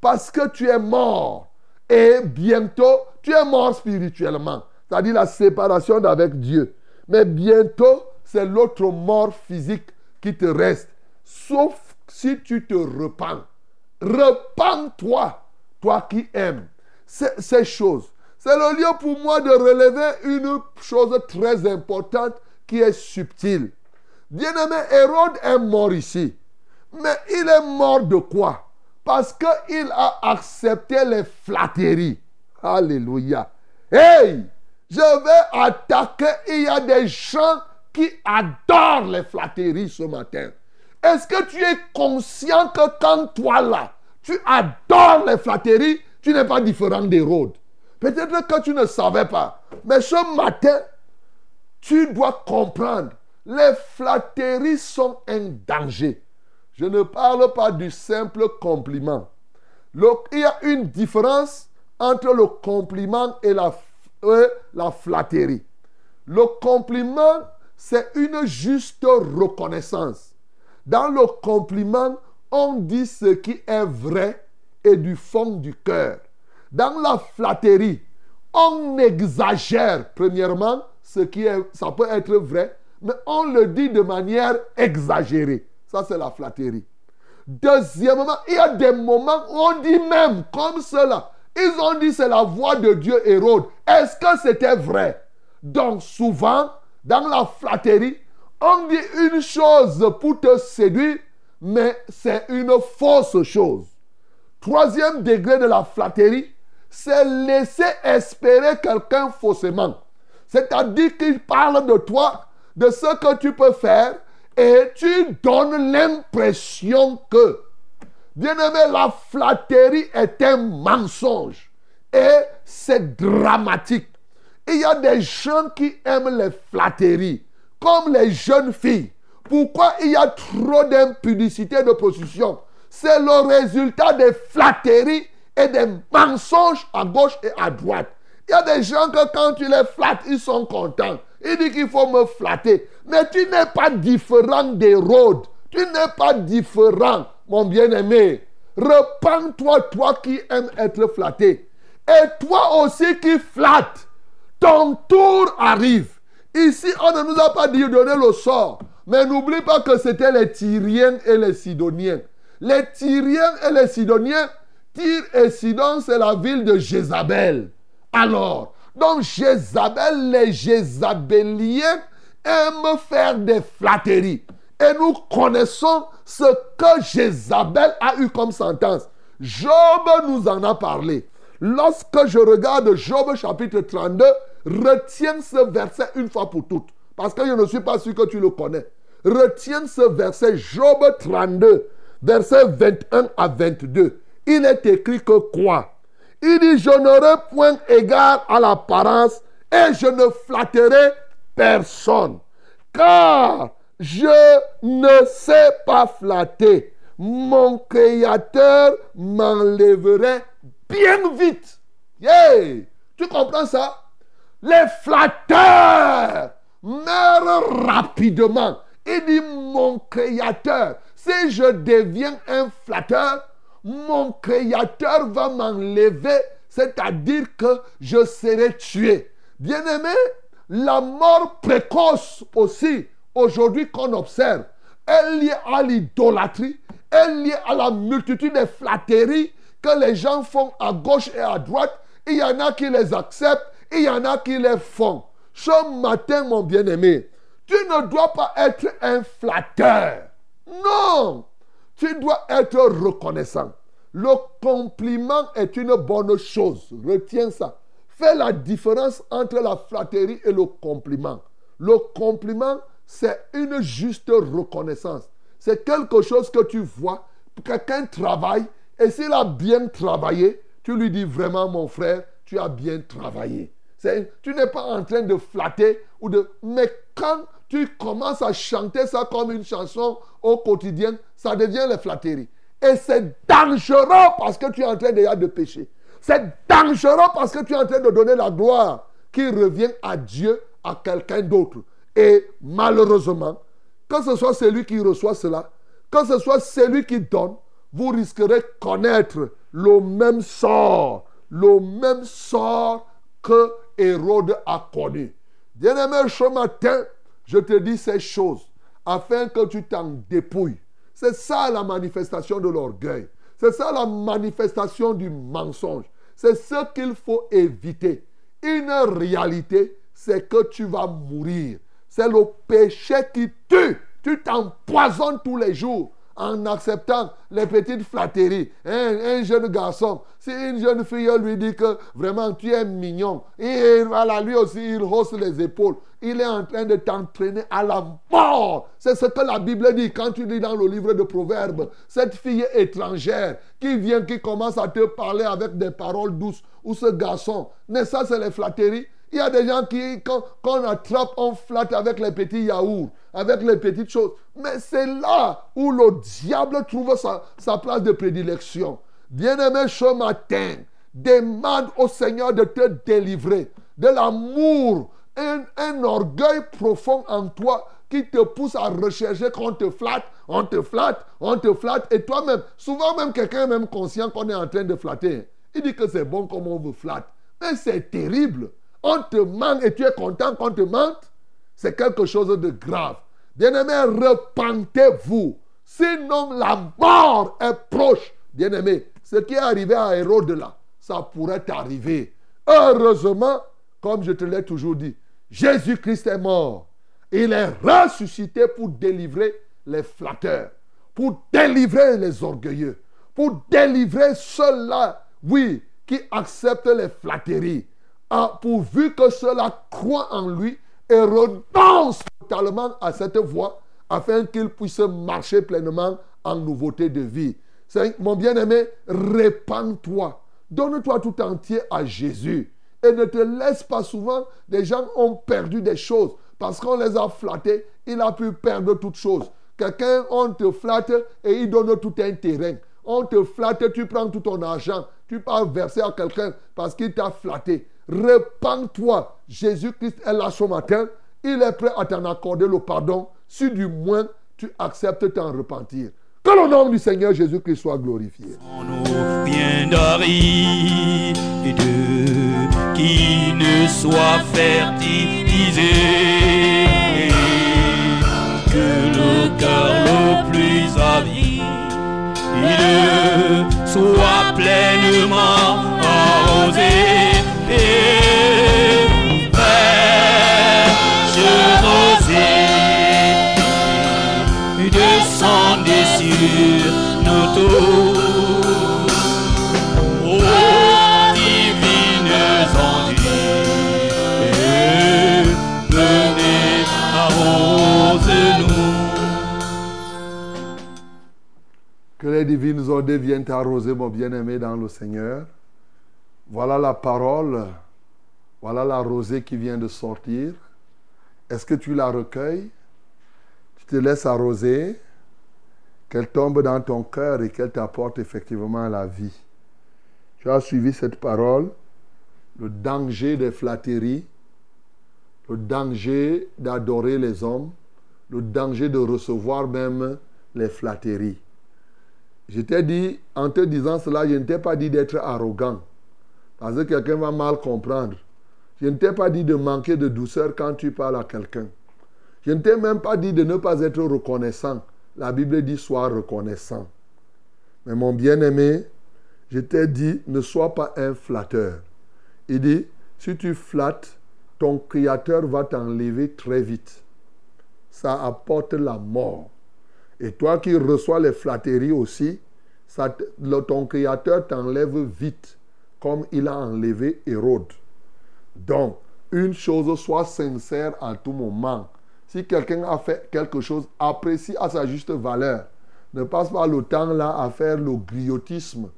Parce que tu es mort. Et bientôt, tu es mort spirituellement. C'est-à-dire la séparation d'avec Dieu. Mais bientôt, c'est l'autre mort physique qui te reste. Sauf si tu te repens. Repends-toi, toi qui aimes ces, choses. C'est le lieu pour moi de relever une chose très importante qui est subtile. Bien-aimé, Hérode est mort ici. Mais il est mort de quoi? Parce qu'il a accepté les flatteries. Alléluia. Hey, je vais attaquer. Il y a des gens qui adorent les flatteries ce matin. Est-ce que tu es conscient que quand toi là, tu adores les flatteries, tu n'es pas différent d'Hérode Peut-être que tu ne savais pas. Mais ce matin, tu dois comprendre. Les flatteries sont un danger. Je ne parle pas du simple compliment. Il y a une différence entre le compliment et la, la flatterie. Le compliment, c'est une juste reconnaissance. Dans le compliment, on dit ce qui est vrai et du fond du cœur. Dans la flatterie, on exagère, premièrement, ce qui est, ça peut être vrai, mais on le dit de manière exagérée. Ça, c'est la flatterie. Deuxièmement, il y a des moments où on dit même comme cela. Ils ont dit c'est la voix de Dieu Hérode. Est-ce que c'était vrai? Donc souvent, dans la flatterie, on dit une chose pour te séduire, mais c'est une fausse chose. Troisième degré de la flatterie, c'est laisser espérer quelqu'un faussement. C'est-à-dire qu'il parle de toi, de ce que tu peux faire, et tu donnes l'impression que, bien-aimé, la flatterie est un mensonge. Et c'est dramatique. Il y a des gens qui aiment les flatteries, comme les jeunes filles. Pourquoi il y a trop d'impudicité de prostitution C'est le résultat des flatteries et des mensonges à gauche et à droite. Il y a des gens que quand tu les flattes, ils sont contents. Ils disent qu'il faut me flatter. Mais tu n'es pas différent d'Hérode. Tu n'es pas différent, mon bien-aimé. Repends-toi, toi qui aimes être flatté. Et toi aussi qui flatte. Ton tour arrive. Ici, on ne nous a pas dit de donner le sort. Mais n'oublie pas que c'était les Tyriens et les Sidoniens. Les Tyriens et les Sidoniens, Tyr et Sidon, c'est la ville de Jézabel. Alors, donc Jézabel, les Jézabéliens aiment faire des flatteries. Et nous connaissons ce que Jézabel a eu comme sentence. Job nous en a parlé. Lorsque je regarde Job chapitre 32, retiens ce verset une fois pour toutes. Parce que je ne suis pas sûr que tu le connais. Retiens ce verset Job 32, verset 21 à 22. Il est écrit que quoi? Il dit, je n'aurai point égard à l'apparence et je ne flatterai personne. Car je ne sais pas flatter. Mon Créateur m'enlèverait bien vite. Yeah! Tu comprends ça? Les flatteurs meurent rapidement. Il dit, mon Créateur, si je deviens un flatteur, mon Créateur va m'enlever, c'est-à-dire que je serai tué. Bien-aimé, la mort précoce aussi, aujourd'hui qu'on observe, est liée à l'idolâtrie, est liée à la multitude de flatteries que les gens font à gauche et à droite. Il y en a qui les acceptent, il y en a qui les font. Ce matin, mon bien-aimé, tu ne dois pas être un flatteur. Non, tu dois être reconnaissant. Le compliment est une bonne chose. Retiens ça. Fais la différence entre la flatterie et le compliment. Le compliment, c'est une juste reconnaissance. C'est quelque chose que tu vois. Quelqu'un travaille et s'il a bien travaillé, tu lui dis vraiment, mon frère, tu as bien travaillé. Tu n'es pas en train de flatter ou de. Mais quand tu commences à chanter ça comme une chanson au quotidien, ça devient les flatteries. Et c'est dangereux parce que tu es en train déjà de pécher. C'est dangereux parce que tu es en train de donner la gloire qui revient à Dieu, à quelqu'un d'autre. Et malheureusement, que ce soit celui qui reçoit cela, que ce soit celui qui donne, vous risquerez de connaître le même sort, le même sort que Hérode a connu. Bien-aimé, ce matin, je te dis ces choses afin que tu t'en dépouilles. C'est ça la manifestation de l'orgueil. C'est ça la manifestation du mensonge. C'est ce qu'il faut éviter. Une réalité, c'est que tu vas mourir. C'est le péché qui tue. Tu t'empoisonnes tous les jours en acceptant les petites flatteries. Un, un jeune garçon, si une jeune fille lui dit que vraiment tu es mignon, et voilà, lui aussi il hausse les épaules, il est en train de t'entraîner à la mort. C'est ce que la Bible dit quand tu lis dans le livre de Proverbes. Cette fille étrangère qui vient, qui commence à te parler avec des paroles douces, ou ce garçon, mais ça c'est les flatteries. Il y a des gens qui, quand, on attrape, on flatte avec les petits yaourts, avec les petites choses. Mais c'est là où le diable trouve sa, place de prédilection. Bien-aimé, ce matin, demande au Seigneur de te délivrer de l'amour, un orgueil profond en toi qui te pousse à rechercher qu'on te flatte, on te flatte, on te flatte. Et toi-même, souvent même quelqu'un est même conscient qu'on est en train de flatter. Il dit que c'est bon comme on vous flatte. Mais c'est terrible. On te ment et tu es content qu'on te mente. C'est quelque chose de grave. Bien-aimé, repentez-vous. Sinon, la mort est proche. Bien-aimé, ce qui est arrivé à Hérode là, ça pourrait t'arriver. Heureusement, comme je te l'ai toujours dit, Jésus-Christ est mort. Il est ressuscité pour délivrer les flatteurs, pour délivrer les orgueilleux, pour délivrer ceux-là, oui, qui acceptent les flatteries, Pourvu que ceux-là croient en lui et renoncent totalement à cette voie, afin qu'ils puissent marcher pleinement en nouveauté de vie. Mon bien-aimé, répands-toi. Donne-toi tout entier à Jésus. Et ne te laisse pas souvent. Des gens ont perdu des choses parce qu'on les a flattés. Il a pu perdre toutes choses. Quelqu'un, on te flatte et il donne tout un terrain. On te flatte, tu prends tout ton argent. Tu pars verser à quelqu'un parce qu'il t'a flatté. Repends-toi. Jésus-Christ est là ce matin. Il est prêt à t'en accorder le pardon si du moins tu acceptes t'en repentir. Que le nom du Seigneur Jésus-Christ soit glorifié. qui ne soit fertilisé que le cœur le plus soit pleinement les divines ondes viennent t'arroser, mon bien-aimé, dans le Seigneur. Voilà la parole. Voilà la rosée qui vient de sortir. Est-ce que tu la recueilles? Tu te laisses arroser, qu'elle tombe dans ton cœur et qu'elle t'apporte effectivement la vie. Tu as suivi cette parole, le danger des flatteries, le danger d'adorer les hommes, le danger de recevoir même les flatteries. Je t'ai dit, en te disant cela, je ne t'ai pas dit d'être arrogant. Parce que quelqu'un va mal comprendre. Je ne t'ai pas dit de manquer de douceur quand tu parles à quelqu'un. Je ne t'ai même pas dit de ne pas être reconnaissant. La Bible dit sois reconnaissant. Mais mon bien-aimé, je t'ai dit ne sois pas un flatteur. Il dit, si tu flattes, ton Créateur va t'enlever très vite. Ça apporte la mort. Et toi qui reçois les flatteries aussi, ton Créateur t'enlève vite, comme il a enlevé Hérode. Donc, une chose, sois sincère à tout moment. Si quelqu'un a fait quelque chose, apprécie à sa juste valeur. Ne passe pas le temps là à faire le griotisme.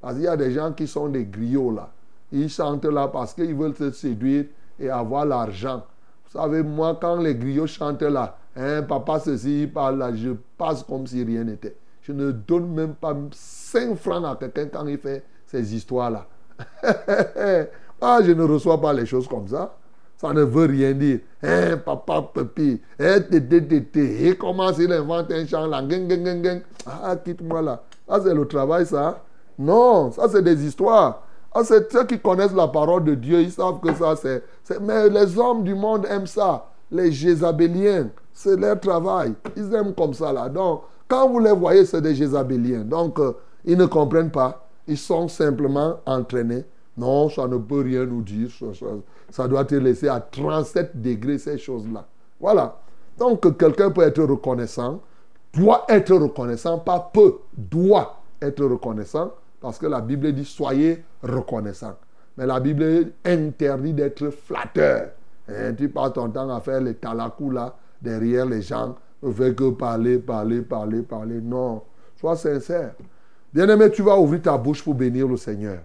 Parce qu'il y a des gens qui sont des griots là. Ils chantent là parce qu'ils veulent se séduire et avoir l'argent. Vous savez, moi, quand les griots chantent là, hein, papa ceci, il parle là, je passe comme si rien n'était. Je ne donne même pas 5 francs à quelqu'un quand il fait ces histoires-là. *laughs* ah, je ne reçois pas les choses comme ça. Ça ne veut rien dire. Hein, papa, papi, hein, tété, tété. Et comment il invente un chant là? Ah, quitte-moi là. Ça, c'est le travail, ça. Non, ça, c'est des histoires. Ah, c'est ceux qui connaissent la parole de Dieu, ils savent que ça, c'est... Mais les hommes du monde aiment ça. Les Jézabéliens, c'est leur travail. Ils aiment comme ça, là. Donc, quand vous les voyez, c'est des Jézabéliens. Donc, euh, ils ne comprennent pas. Ils sont simplement entraînés. Non, ça ne peut rien nous dire. Ça, ça- doit te laisser à 37 degrés, ces choses-là. Voilà. Donc, quelqu'un peut être reconnaissant, doit être reconnaissant, pas peut, doit être reconnaissant, parce que la Bible dit soyez reconnaissant. Mais la Bible interdit d'être flatteur. Hein, tu passes ton temps à faire les talacous là, derrière les gens, ne fais que parler, parler, parler, parler. Non, sois sincère. Bien-aimé, tu vas ouvrir ta bouche pour bénir le Seigneur,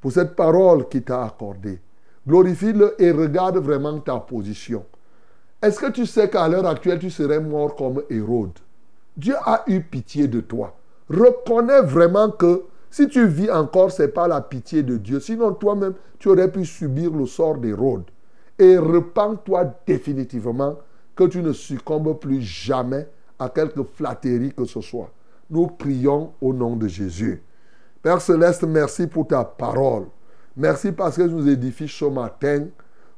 pour cette parole qu'il t'a accordée. Glorifie-le et regarde vraiment ta position. Est-ce que tu sais qu'à l'heure actuelle, tu serais mort comme Hérode? Dieu a eu pitié de toi. Reconnais vraiment que si tu vis encore, ce n'est pas la pitié de Dieu. Sinon, toi-même, tu aurais pu subir le sort d'Hérode. Et repens-toi définitivement que tu ne succombes plus jamais à quelque flatterie que ce soit. Nous prions au nom de Jésus. Père Céleste, merci pour ta parole. Merci parce que tu nous édifies ce matin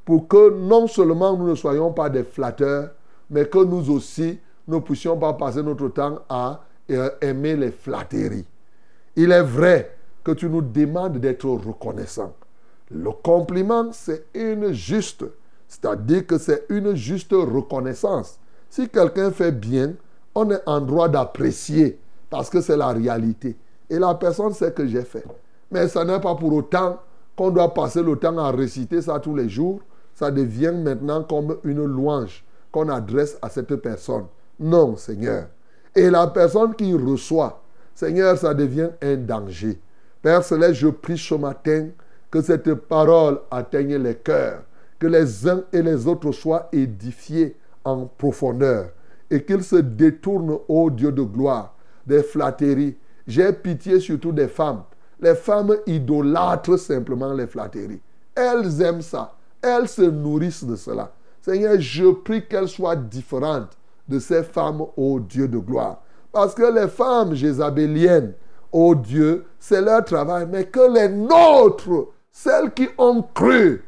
pour que non seulement nous ne soyons pas des flatteurs, mais que nous aussi, ne puissions pas passer notre temps à euh, aimer les flatteries. Il est vrai que tu nous demandes d'être reconnaissants. Le compliment, c'est une juste, c'est-à-dire que c'est une juste reconnaissance. Si quelqu'un fait bien, on est en droit d'apprécier parce que c'est la réalité. Et la personne sait que j'ai fait. Mais ça n'est pas pour autant qu'on doit passer le temps à réciter ça tous les jours. Ça devient maintenant comme une louange qu'on adresse à cette personne. Non, Seigneur. Et la personne qui reçoit, Seigneur, ça devient un danger. Père Céleste, je prie ce matin que cette parole atteigne les cœurs, que les uns et les autres soient édifiés en profondeur et qu'ils se détournent, ô Dieu de gloire, des flatteries. J'ai pitié surtout des femmes. Les femmes idolâtrent simplement les flatteries. Elles aiment ça. Elles se nourrissent de cela. Seigneur, je prie qu'elles soient différentes de ces femmes, ô Dieu de gloire. Parce que les femmes jézabéliennes, ô Dieu, c'est leur travail. Mais que les nôtres, celles qui ont cru,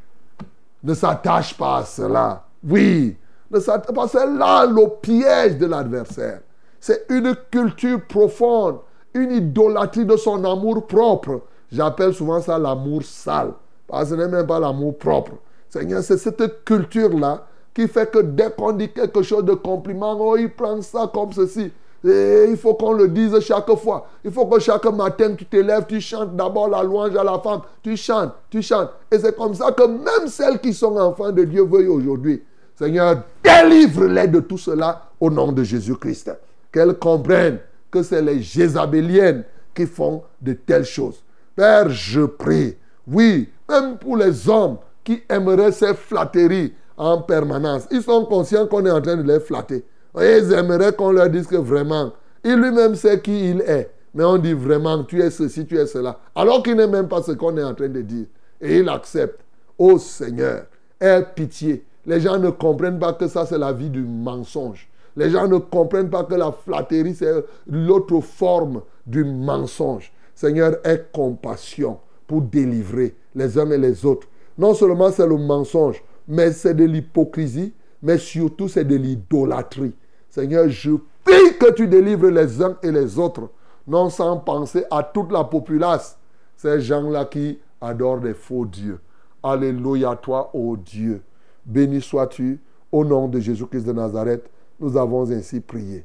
ne s'attachent pas à cela. Oui, ne s'attachent pas. C'est là le piège de l'adversaire. C'est une culture profonde, une idolâtrie de son amour propre. J'appelle souvent ça l'amour sale. Parce que ce n'est même pas l'amour propre. Seigneur, c'est cette culture-là qui fait que dès qu'on dit quelque chose de compliment, oh, ils prennent ça comme ceci. Et il faut qu'on le dise chaque fois. Il faut que chaque matin, tu te lèves, tu chantes d'abord la louange à la femme. Tu chantes, tu chantes. Et c'est comme ça que même celles qui sont enfants de Dieu veuillent aujourd'hui. Seigneur, délivre-les de tout cela au nom de Jésus-Christ. Qu'elles comprennent que c'est les Jézabéliennes qui font de telles choses. Père, je prie. Oui, même pour les hommes qui aimeraient ces flatteries en permanence. Ils sont conscients qu'on est en train de les flatter. Ils aimeraient qu'on leur dise que vraiment, il lui-même sait qui il est. Mais on dit vraiment, tu es ceci, tu es cela. Alors qu'il n'est même pas ce qu'on est en train de dire. Et il accepte. Oh Seigneur, aie pitié. Les gens ne comprennent pas que ça, c'est la vie du mensonge. Les gens ne comprennent pas que la flatterie, c'est l'autre forme du mensonge. Seigneur, aie compassion pour délivrer les uns et les autres. Non seulement c'est le mensonge, mais c'est de l'hypocrisie, mais surtout c'est de l'idolâtrie. Seigneur, je prie que tu délivres les uns et les autres, non sans penser à toute la populace, ces gens-là qui adorent des faux dieux. Alléluia toi, ô Dieu. Béni sois-tu, au nom de Jésus-Christ de Nazareth, nous avons ainsi prié.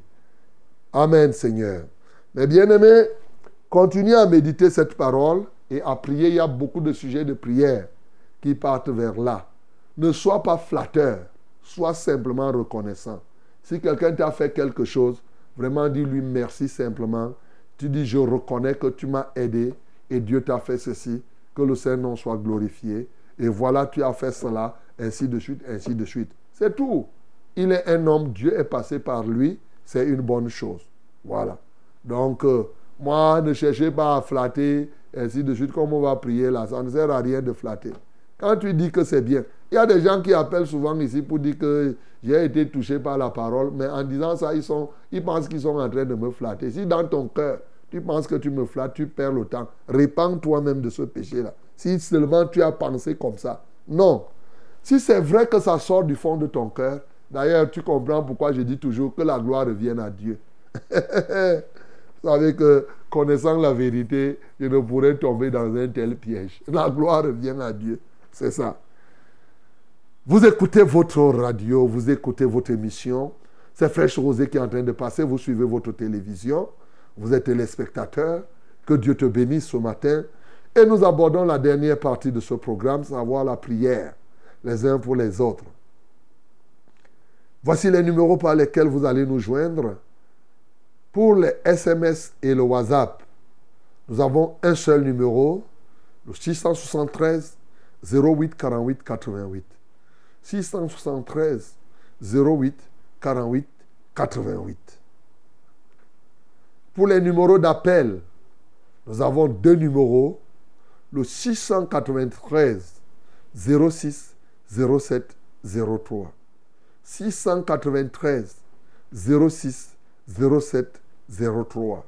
Amen, Seigneur. Mais bien aimé, continue à méditer cette parole et à prier. Il y a beaucoup de sujets de prière qui partent vers là. Ne sois pas flatteur, sois simplement reconnaissant. Si quelqu'un t'a fait quelque chose, vraiment dis-lui merci simplement. Tu dis, je reconnais que tu m'as aidé et Dieu t'a fait ceci, que le Saint-Nom soit glorifié. Et voilà, tu as fait cela, ainsi de suite, ainsi de suite. C'est tout. Il est un homme, Dieu est passé par lui, c'est une bonne chose. Voilà. Donc, euh, Moi, ne cherchez pas à flatter, ainsi de suite, comme on va prier là. Ça ne sert à rien de flatter. Quand tu dis que c'est bien, il y a des gens qui appellent souvent ici pour dire que j'ai été touché par la parole, mais en disant ça, ils, pensent qu'ils sont en train de me flatter. Si dans ton cœur, tu penses que tu me flattes, tu perds le temps. Répands toi-même de ce péché-là. Si seulement tu as pensé comme ça. Non. Si c'est vrai que ça sort du fond de ton cœur, d'ailleurs, tu comprends pourquoi je dis toujours que la gloire revienne à Dieu. *laughs* Vous savez que connaissant la vérité, je ne pourrais tomber dans un tel piège. La gloire revient à Dieu. C'est ça. Vous écoutez votre radio, vous écoutez votre émission. C'est Fraîche Rosée qui est en train de passer. Vous suivez votre télévision. Vous êtes téléspectateur. Que Dieu te bénisse ce matin. Et nous abordons la dernière partie de ce programme, savoir la prière, les uns pour les autres. Voici les numéros par lesquels vous allez nous joindre. Pour les SMS et le WhatsApp, nous avons un seul numéro, le 673 08 48 88. 673 08 48 88. Pour les numéros d'appel, nous avons deux numéros, le 693 06 07 03. 693 06 07 03.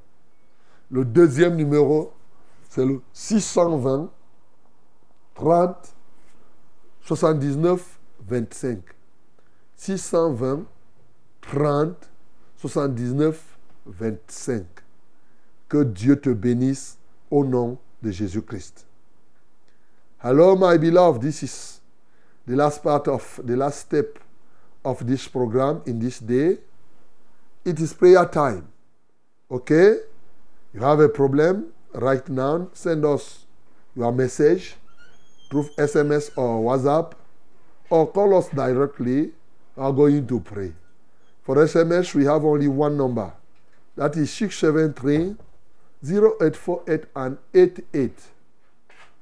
Le deuxième numéro, c'est le 620 30 79 25. 620 30 79 25. Que Dieu te bénisse au nom de Jésus-Christ. Hello, my beloved. This is the last part of the last step of this program in this day. It is prayer time. Okay? You have a problem? Right now, send us your message through SMS or WhatsApp or call us directly. Are going to pray. For SMS, we have only one number. That is 673 0848 and 88.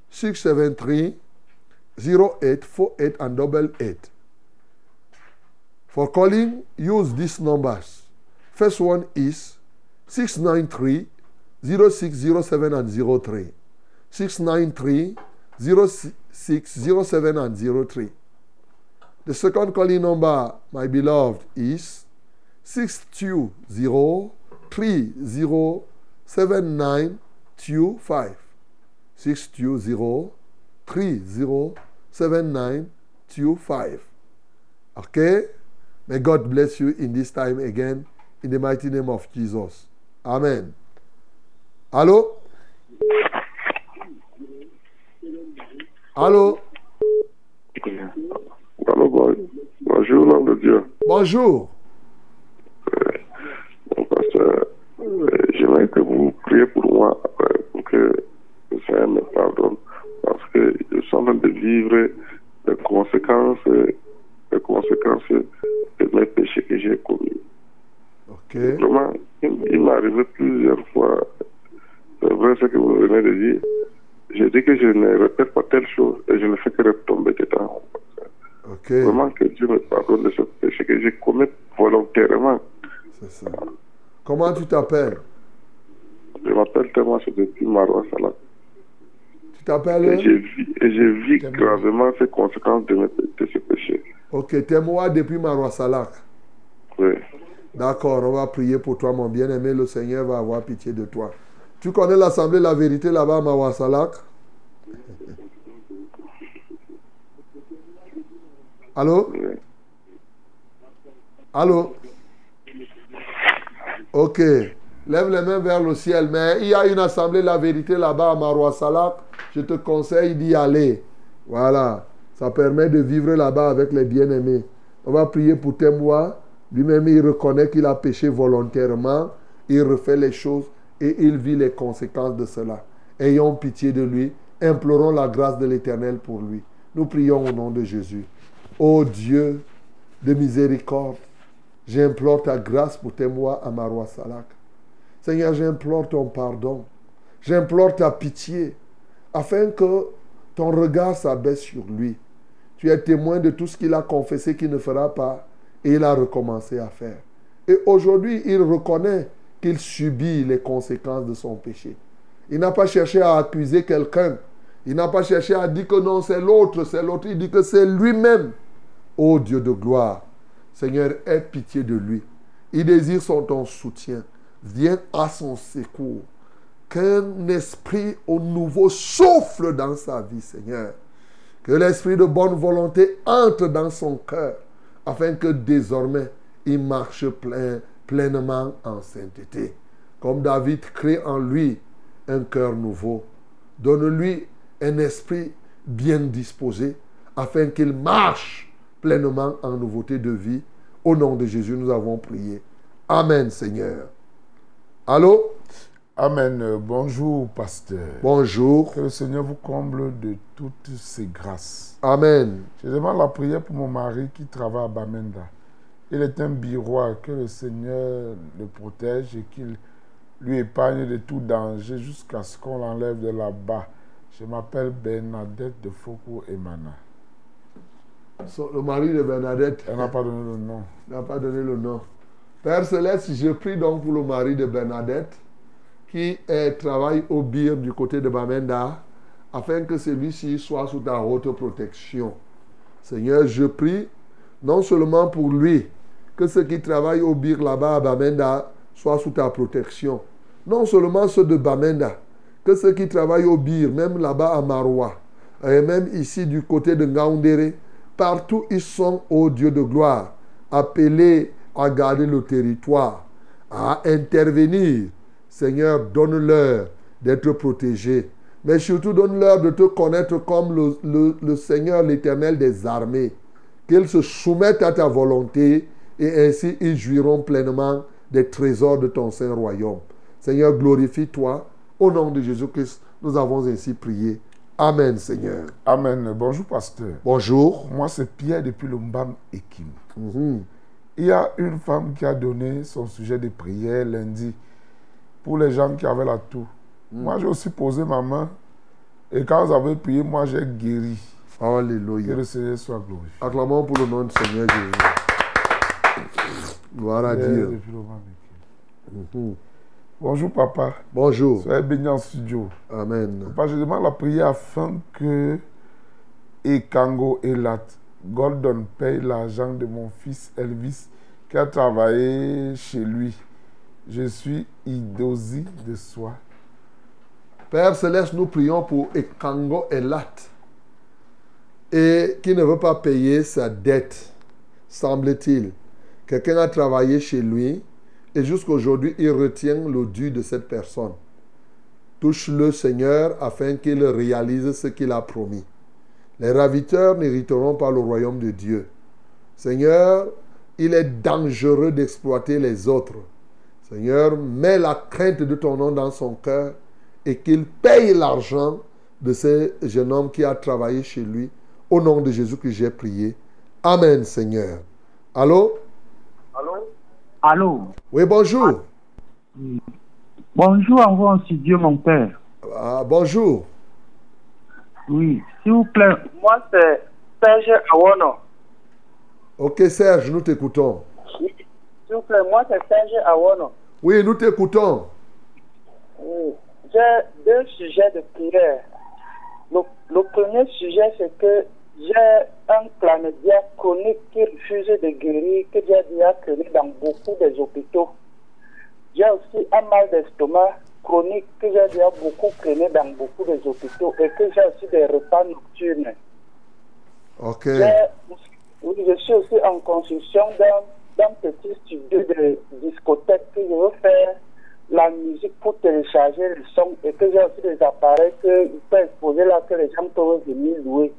673 0848 and double 8. For calling, use these numbers. First one is 693 0607 and 03. 693 0607 and 03. The second calling number, my beloved, is 620 307925. 620 307925. Okay? May God bless you in this time again in the mighty name of Jesus. Amen. Allô? Allô? Allô, bon- bonjour, l'homme de Dieu. Bonjour. Mon pasteur, euh, j'aimerais que vous priez pour moi, euh, pour que le Seigneur me pardonne, parce que je suis en train de vivre les conséquences, euh, les conséquences de mes péchés que j'ai commis. Ok. Vraiment, il, il m'est arrivé plusieurs fois, c'est vrai ce que vous venez de dire, dis que je ne répète pas telle chose et je ne fais que retomber dedans. Ok. Vraiment que Dieu me pardonne de ce péché que j'ai commis volontairement. C'est ça. Comment tu t'appelles? Je m'appelle c'est depuis Marois Salah. Tu Et t'appelles? je vis, et je vis gravement ces conséquences de, mes- de ce péché. Ok, t'es moi depuis Marois Salak. Oui. D'accord, on va prier pour toi, mon bien-aimé. Le Seigneur va avoir pitié de toi. Tu connais l'Assemblée La Vérité là-bas à Marois Salak? *laughs* Allô? Allô? Ok. Lève les mains vers le ciel. Mais il y a une assemblée La Vérité là-bas à Marois Salak. Je te conseille d'y aller. Voilà. Ça permet de vivre là-bas avec les bien-aimés. On va prier pour Temwa. Lui-même, il reconnaît qu'il a péché volontairement. Il refait les choses et il vit les conséquences de cela. Ayons pitié de lui. Implorons la grâce de l'Éternel pour lui. Nous prions au nom de Jésus. Ô Dieu de miséricorde, j'implore ta grâce pour témoin à Marois Salak. Seigneur, j'implore ton pardon. J'implore ta pitié afin que ton regard s'abaisse sur lui. Tu es témoin de tout ce qu'il a confessé qu'il ne fera pas et il a recommencé à faire. Et aujourd'hui, il reconnaît qu'il subit les conséquences de son péché. Il n'a pas cherché à accuser quelqu'un. Il n'a pas cherché à dire que non, c'est l'autre, c'est l'autre. Il dit que c'est lui-même. Ô Dieu de gloire, Seigneur, aie pitié de lui. Il désire son ton soutien. Viens à son secours. Qu'un esprit au nouveau souffle dans sa vie, Seigneur. Que l'esprit de bonne volonté entre dans son cœur, afin que désormais il marche plein, pleinement en sainteté. Comme David crée en lui un cœur nouveau. Donne-lui un esprit bien disposé, afin qu'il marche pleinement en nouveauté de vie. Au nom de Jésus, nous avons prié. Amen, Seigneur. Allô? Amen. Euh, Bonjour, pasteur. Bonjour. Que le Seigneur vous comble de toutes ses grâces. Amen. Je demande la prière pour mon mari qui travaille à Bamenda. Il est un biroir. Que le Seigneur le protège et qu'il lui épargne de tout danger jusqu'à ce qu'on l'enlève de là-bas. Je m'appelle Bernadette de Foucault Emana. So- Le mari de Bernadette Elle n'a pas donné le nom. n'a pas donné le nom. Père Céleste, je prie donc pour le mari de Bernadette qui est- travaille au BIR du côté de Bamenda afin que celui-ci soit sous ta haute protection. Seigneur, je prie non seulement pour lui, que ceux qui travaillent au BIR là-bas à Bamenda soient sous ta protection. Non seulement ceux de Bamenda, que ceux qui travaillent au BIR, même là-bas à Maroua, et même ici du côté de Ngaoundéré, partout ils sont, ô Dieu de gloire, appelés à garder le territoire, à intervenir. Seigneur, donne-leur d'être protégés, mais surtout donne-leur de te connaître comme le, le- le Seigneur, l'Éternel des armées, qu'ils se soumettent à ta volonté et ainsi ils jouiront pleinement des trésors de ton saint royaume. Seigneur, glorifie-toi. Au nom de Jésus-Christ, nous avons ainsi prié. Amen, Seigneur. Amen. Bonjour, pasteur. Bonjour. Moi, c'est Pierre depuis le Mbam Ekim. Mhm. Il y a une femme qui a donné son sujet de prière lundi pour les gens qui avaient la toux. Moi, j'ai aussi posé ma main et quand vous avez prié, moi, j'ai guéri. Que Alléluia. le Seigneur soit glorifié. Acclamons pour le nom du Seigneur Jésus. Gloire à Dieu. Mhm. Bonjour, papa. Bonjour. Soyez béni en studio. Amen. Papa, je demande la prière afin que Ekango Elat Gordon paye l'argent de mon fils Elvis qui a travaillé chez lui. Je suis Idosi de soi. Père Céleste, nous prions pour Ekango Elat et qui ne veut pas payer sa dette, semble-t-il. Quelqu'un a travaillé chez lui et jusqu'aujourd'hui, il retient le dû de cette personne. Touche-le, Seigneur, afin qu'il réalise ce qu'il a promis. Les raviteurs n'hériteront pas le royaume de Dieu. Seigneur, il est dangereux d'exploiter les autres. Seigneur, mets la crainte de ton nom dans son cœur et qu'il paye l'argent de ce jeune homme qui a travaillé chez lui. Au nom de Jésus que j'ai prié. Amen, Seigneur. Allô? Allô? Oui, bonjour. Bonjour à vous en studio, mon père. Ah, bonjour. Oui, s'il vous plaît. Moi, c'est Serge Awono. Ok, Serge, nous t'écoutons. S'il vous plaît, moi, c'est Serge Awono. Oui, nous t'écoutons. Oui. J'ai deux sujets de prière. Le, le premier sujet, c'est que j'ai un chlamydia chronique qui refuse de guérir, que j'ai déjà connu dans beaucoup des hôpitaux. J'ai aussi un mal d'estomac chronique que j'ai déjà beaucoup traîné dans beaucoup des hôpitaux et que j'ai aussi des repas nocturnes. Ok. Oui, je suis aussi en construction d'un d'un petit studio de discothèque que je veux faire la musique pour télécharger le son et que j'ai aussi des appareils que je peux exposer là que les gens peuvent venir louer.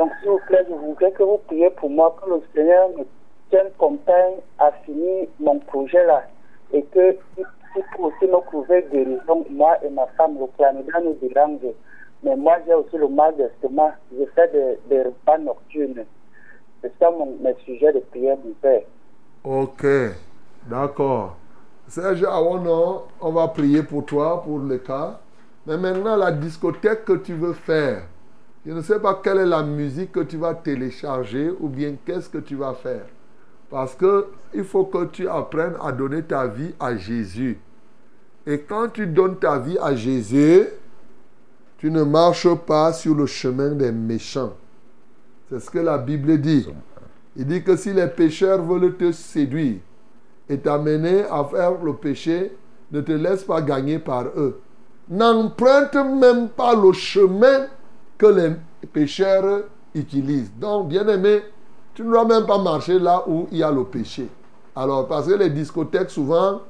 Donc, s'il vous plaît, je voudrais que vous priez pour moi, que le Seigneur me tienne compagnie à finir mon projet là et que il peut aussi me trouver guérison, moi et ma femme, le chlamydia nous dérange. Mais moi, j'ai aussi le mal d'estomac. Je fais des, des repas nocturnes. C'est ça mon, mes sujets de prière, mon père. Ok. D'accord. Serge Awono, on va prier pour toi, pour le cas. Mais maintenant, la discothèque que tu veux faire, je ne sais pas quelle est la musique que tu vas télécharger ou bien qu'est-ce que tu vas faire. Parce que il faut que tu apprennes à donner ta vie à Jésus. Et quand tu donnes ta vie à Jésus, tu ne marches pas sur le chemin des méchants. C'est ce que la Bible dit. Il dit que si les pécheurs veulent te séduire et t'amener à faire le péché, ne te laisse pas gagner par eux. N'emprunte même pas le chemin que les pécheurs utilisent. Donc, bien aimé, tu ne dois même pas marcher là où il y a le péché. Alors, parce que les discothèques, souvent,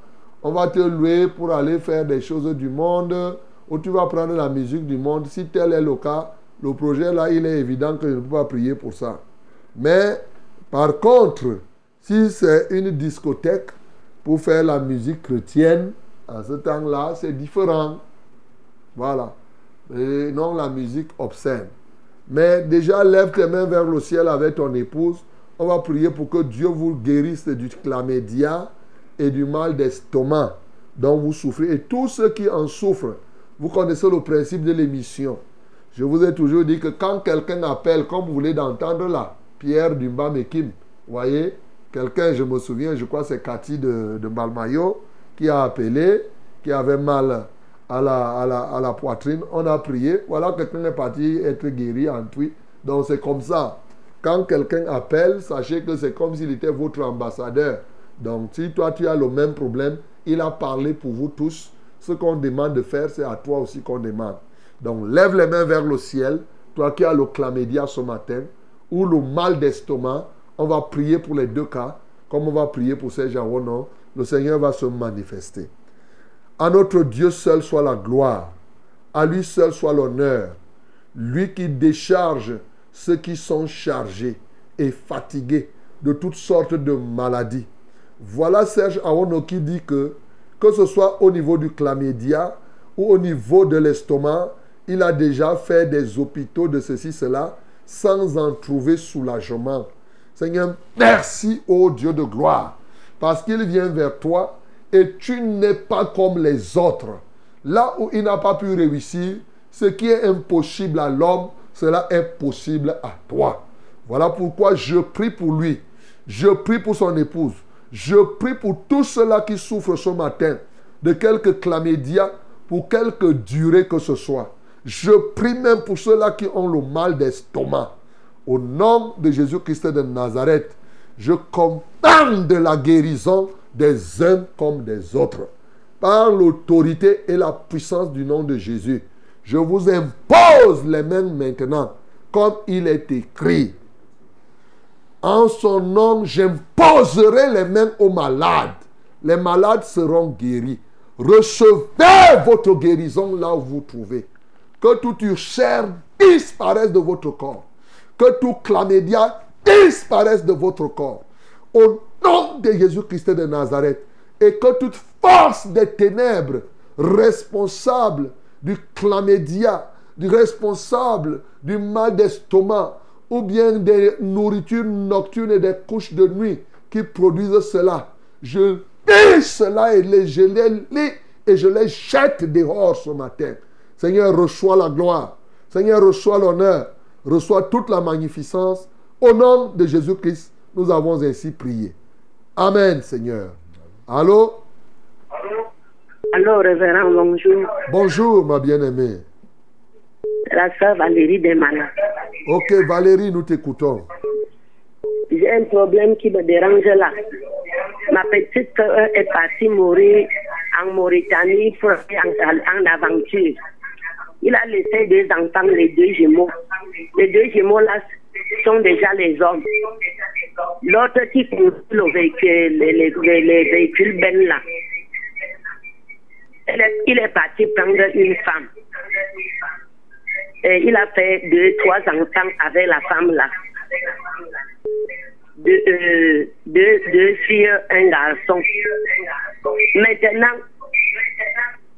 on va te louer pour aller faire des choses du monde, ou tu vas prendre la musique du monde. Si tel est le cas, le projet là, il est évident que je ne peux pas prier pour ça. Mais, par contre, si c'est une discothèque pour faire la musique chrétienne, à ce temps-là, c'est différent. Voilà. Et non la musique obscène. Mais déjà, lève tes mains vers le ciel avec ton épouse. On va prier pour que Dieu vous guérisse du chlamydia et du mal d'estomac dont vous souffrez. Et tous ceux qui en souffrent, vous connaissez le principe de l'émission. Je vous ai toujours dit que quand quelqu'un appelle, comme vous voulez d'entendre là, Pierre Dumba Mekim, voyez, quelqu'un, je me souviens, je crois c'est Cathy de, de qui a appelé, qui avait mal à la, à, la, à la poitrine. On a prié. Voilà, quelqu'un est parti être guéri en tweet. Donc c'est comme ça. Quand quelqu'un appelle, sachez que c'est comme s'il était votre ambassadeur. Donc si toi tu as le même problème, il a parlé pour vous tous. Ce qu'on demande de faire, c'est à toi aussi qu'on demande. Donc lève les mains vers le ciel, toi qui as le chlamydia ce matin, ou le mal d'estomac. On va prier pour les deux cas, comme on va prier pour ces gens. Oh non, le Seigneur va se manifester. À notre Dieu seul soit la gloire. À lui seul soit l'honneur. Lui qui décharge ceux qui sont chargés et fatigués de toutes sortes de maladies. Voilà Serge Aono qui dit que, que ce soit au niveau du chlamydia ou au niveau de l'estomac, il a déjà fait des hôpitaux de ceci, cela, sans en trouver soulagement. Seigneur, merci, ô Dieu de gloire, parce qu'il vient vers toi et tu n'es pas comme les autres. Là où il n'a pas pu réussir, ce qui est impossible à l'homme, cela est possible à toi. Voilà pourquoi je prie pour lui. Je prie pour son épouse. Je prie pour tous ceux-là qui souffrent ce matin de quelque chlamydia, pour quelque durée que ce soit. Je prie même pour ceux-là qui ont le mal d'estomac. Au nom de Jésus-Christ de Nazareth, je commande la guérison des uns comme des autres. Par l'autorité et la puissance du nom de Jésus, je vous impose les mains maintenant, comme il est écrit. En son nom, j'imposerai les mains aux malades. Les malades seront guéris. Recevez votre guérison là où vous trouvez. Que toute ulcère disparaisse de votre corps. Que tout chlamydia disparaisse de votre corps. Au nom de Jésus-Christ de Nazareth. Et que toute force des ténèbres responsable du chlamydia, du responsable du mal d'estomac, ou bien des nourritures nocturnes et des couches de nuit qui produisent cela. Je dis cela et je les lis et je les jette dehors ce matin. Seigneur, reçois la gloire. Seigneur, reçois l'honneur. Reçois toute la magnificence. Au nom de Jésus-Christ, nous avons ainsi prié. Amen, Seigneur. Allô? Allô, révérend, bonjour. Bonjour, ma bien-aimée. La sœur Valérie Desmanas. Ok, Valérie, nous t'écoutons. J'ai un problème qui me dérange là. Ma petite sœur est partie mourir en Mauritanie pour en, en aventure. Il a laissé deux enfants, les deux jumeaux. Les deux jumeaux là sont déjà les hommes. L'autre qui conduit le véhicule, les, les, les- les véhicules Ben là, il est parti prendre une femme. Et il a fait deux, trois enfants avec la femme là. Deux, euh, filles, un garçon. Maintenant,